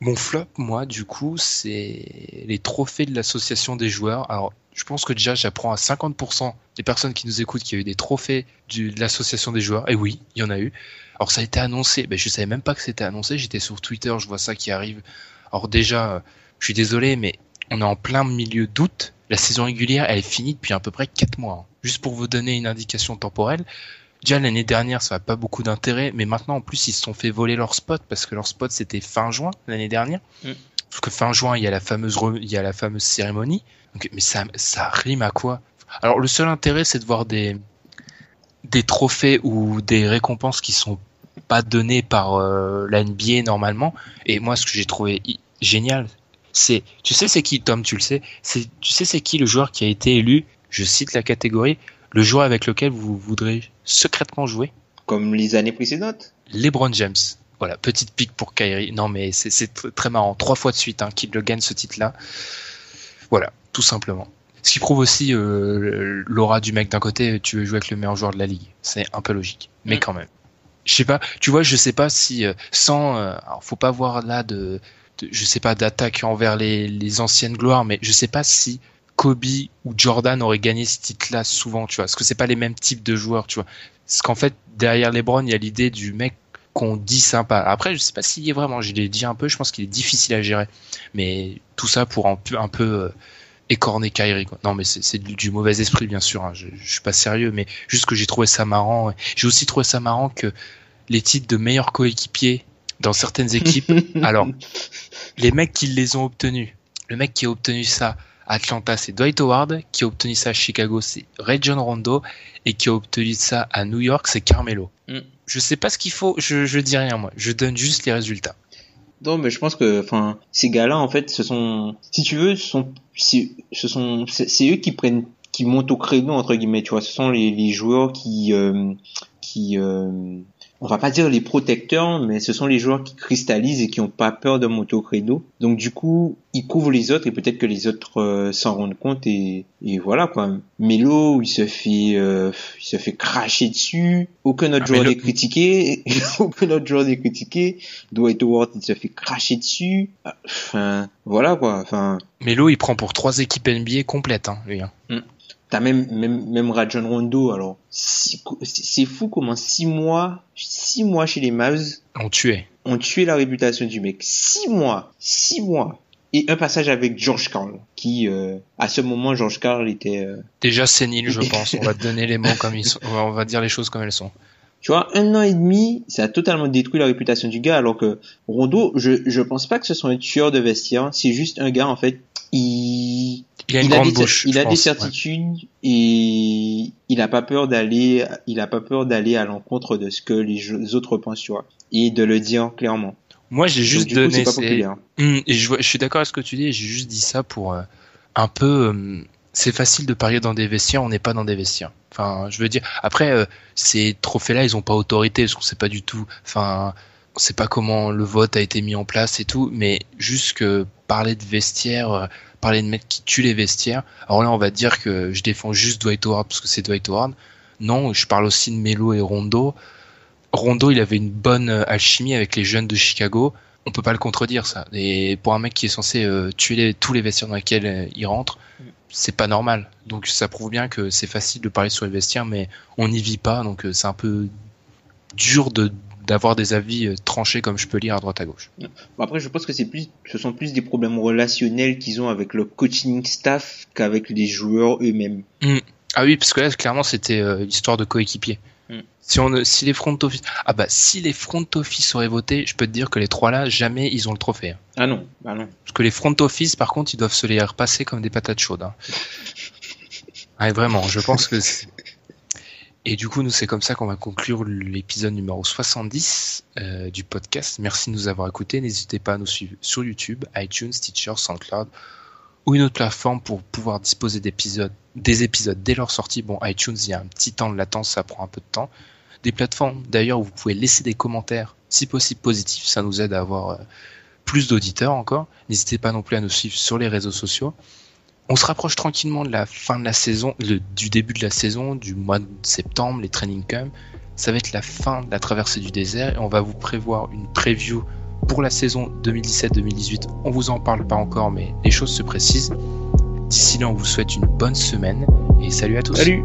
Mon flop, moi, du coup, c'est les trophées de l'association des joueurs. Alors, je pense que déjà, j'apprends à 50% des personnes qui nous écoutent qu'il y a eu des trophées de l'association des joueurs. Et oui, il y en a eu. Alors, ça a été annoncé. Ben, je savais même pas que c'était annoncé. J'étais sur Twitter, je vois ça qui arrive. Alors, déjà, je suis désolé, mais on est en plein milieu d'août. La saison régulière, elle est finie depuis à peu près 4 mois. Hein. Juste pour vous donner une indication temporelle, Déjà l'année dernière, ça n'a pas beaucoup d'intérêt, mais maintenant en plus ils se sont fait voler leur spot parce que leur spot c'était fin juin l'année dernière. Mm. Parce que fin juin il y a la fameuse il y a la fameuse cérémonie. mais ça ça rime à quoi? Alors le seul intérêt c'est de voir des des trophées ou des récompenses qui sont pas données par euh, la NBA normalement. Et moi ce que j'ai trouvé génial, c'est tu sais c'est qui Tom tu le sais, c'est tu sais c'est qui le joueur qui a été élu, je cite la catégorie le joueur avec lequel vous voudrez secrètement jouer? Comme les années précédentes LeBron James. Voilà, petite pique pour Kyrie. Non, mais c'est très marrant. Trois fois de suite hein, qu'il le gagne ce titre-là. Voilà, tout simplement. Ce qui prouve aussi euh, l'aura du mec d'un côté, tu veux jouer avec le meilleur joueur de la ligue. C'est un peu logique, mais quand même. Je sais pas, tu vois, je sais pas si euh, sans, euh, alors faut pas voir là de, je sais pas d'attaque envers les, les anciennes gloires, mais je sais pas si Kobe ou Jordan auraient gagné ce titre-là souvent, tu vois. Parce que c'est pas les mêmes types de joueurs, tu vois. Parce qu'en fait, derrière LeBron, il y a l'idée du mec qu'on dit sympa. Après, je sais pas s'il est vraiment. Je l'ai dit un peu. Je pense qu'il est difficile à gérer. Mais tout ça pour un peu, un peu euh, écorner Kyrie. Quoi. Non, mais c'est du mauvais esprit, bien sûr. Hein. Je, je, suis pas sérieux, mais juste que j'ai trouvé ça marrant. J'ai aussi trouvé ça marrant que les titres de meilleurs coéquipiers dans certaines équipes. alors, les mecs qui les ont obtenus, le mec qui a obtenu ça Atlanta, c'est Dwight Howard. Qui a obtenu ça à Chicago, c'est Ray John Rondo. Et qui a obtenu ça à New York, c'est Carmelo. Mm. Je sais pas ce qu'il faut, je, je dis rien moi. Je donne juste les résultats. Non, mais je pense que, enfin, ces gars-là, en fait, ce sont, si tu veux, ce sont, ce sont, c'est eux qui prennent, qui montent au créneau entre guillemets. Tu vois, ce sont les, les joueurs qui, euh, qui, euh, on va pas dire les protecteurs, mais ce sont les joueurs qui cristallisent et qui ont pas peur de monter au credo. Donc du coup, ils couvrent les autres et peut-être que les autres euh, s'en rendent compte et, et voilà quoi. Melo, il se fait, euh, il se fait cracher dessus. Aucun autre Ah, joueur Melo- n'est critiqué. Aucun autre joueur n'est critiqué. Dwight Howard, il se fait cracher dessus. Enfin, voilà quoi. Enfin, Melo, il prend pour trois équipes NBA complètes, hein, lui. hein. T'as même, même, même Rajon Rondo, alors, c'est fou comment six mois, six mois chez les Mavs On tuait. ont tué la réputation du mec. Six mois, six mois. Et un passage avec George Carl, qui, euh, à ce moment, George Carl était, euh, Déjà sénile, je pense. On va donner les mots comme ils sont. On va- on va dire les choses comme elles sont. tu vois, un an et demi, ça a totalement détruit la réputation du gars, alors que Rondo, je, je pense pas que ce soit un tueur de vestiaire, c'est juste un gars, en fait, il, Il a une il a des, bouche. il a des ouais. certitudes et il a pas peur d'aller, il a pas peur d'aller à l'encontre de ce que les autres pensent, tu vois, et de le dire clairement. Moi, j'ai juste Donc, coup, donné. c'est pas et je, suis d'accord avec ce que tu dis. J'ai juste dit ça pour euh, un peu. hum, c'est facile de parier dans des vestiaires. On n'est pas dans des vestiaires. Enfin, je veux dire. Après, euh, ces trophées-là, ils ont pas autorité parce qu'on sait pas du tout. Enfin, on sait pas comment le vote a été mis en place et tout. Mais juste que parler de vestiaires, euh, parler de mecs qui tuent les vestiaires. Alors là, on va dire que je défends juste Dwight Howard parce que c'est Dwight Howard. Non, je parle aussi de Melo et Rondo. Rondo, il avait une bonne euh, alchimie avec les jeunes de Chicago. On peut pas le contredire ça. Et pour un mec qui est censé euh, tuer tous les vestiaires dans lesquels il rentre, c'est pas normal. Donc ça prouve bien que c'est facile de parler sur les vestiaires, mais on n'y vit pas, donc c'est un peu dur de d'avoir des avis euh, tranchés comme je peux lire à droite à gauche. Après, je pense que c'est plus, ce sont plus des problèmes relationnels qu'ils ont avec le coaching staff qu'avec les joueurs eux-mêmes. Ah oui, parce que là clairement c'était euh, histoire de coéquipier. Mm. Si on si les front office ah bah si les front office auraient voté, je peux te dire que les trois là jamais ils ont le trophée. hein. Ah non, bah non. Parce que les front office, par contre, ils doivent se les repasser comme des patates chaudes. Hein. Ouais, vraiment, je pense que. Et du coup, nous, c'est comme ça qu'on va conclure l'épisode numéro 70 euh, du podcast. Merci de nous avoir écoutés. N'hésitez pas à nous suivre sur YouTube, iTunes, Stitcher, SoundCloud ou une autre plateforme pour pouvoir disposer d'épisodes, des épisodes dès leur sortie. Bon, iTunes, il y a un petit temps de latence, ça prend un peu de temps. Des plateformes, d'ailleurs, où vous pouvez laisser des commentaires, si possible positifs, ça nous aide à avoir euh, plus d'auditeurs encore. N'hésitez pas non plus à nous suivre sur les réseaux sociaux. On se rapproche tranquillement de la fin de la saison, du début de la saison, du mois de septembre, les training camps. Ça va être la fin de la traversée du désert et on va vous prévoir une preview pour la saison 2017-2018. On vous en parle pas encore, mais les choses se précisent. D'ici là, on vous souhaite une bonne semaine et salut à tous. Salut!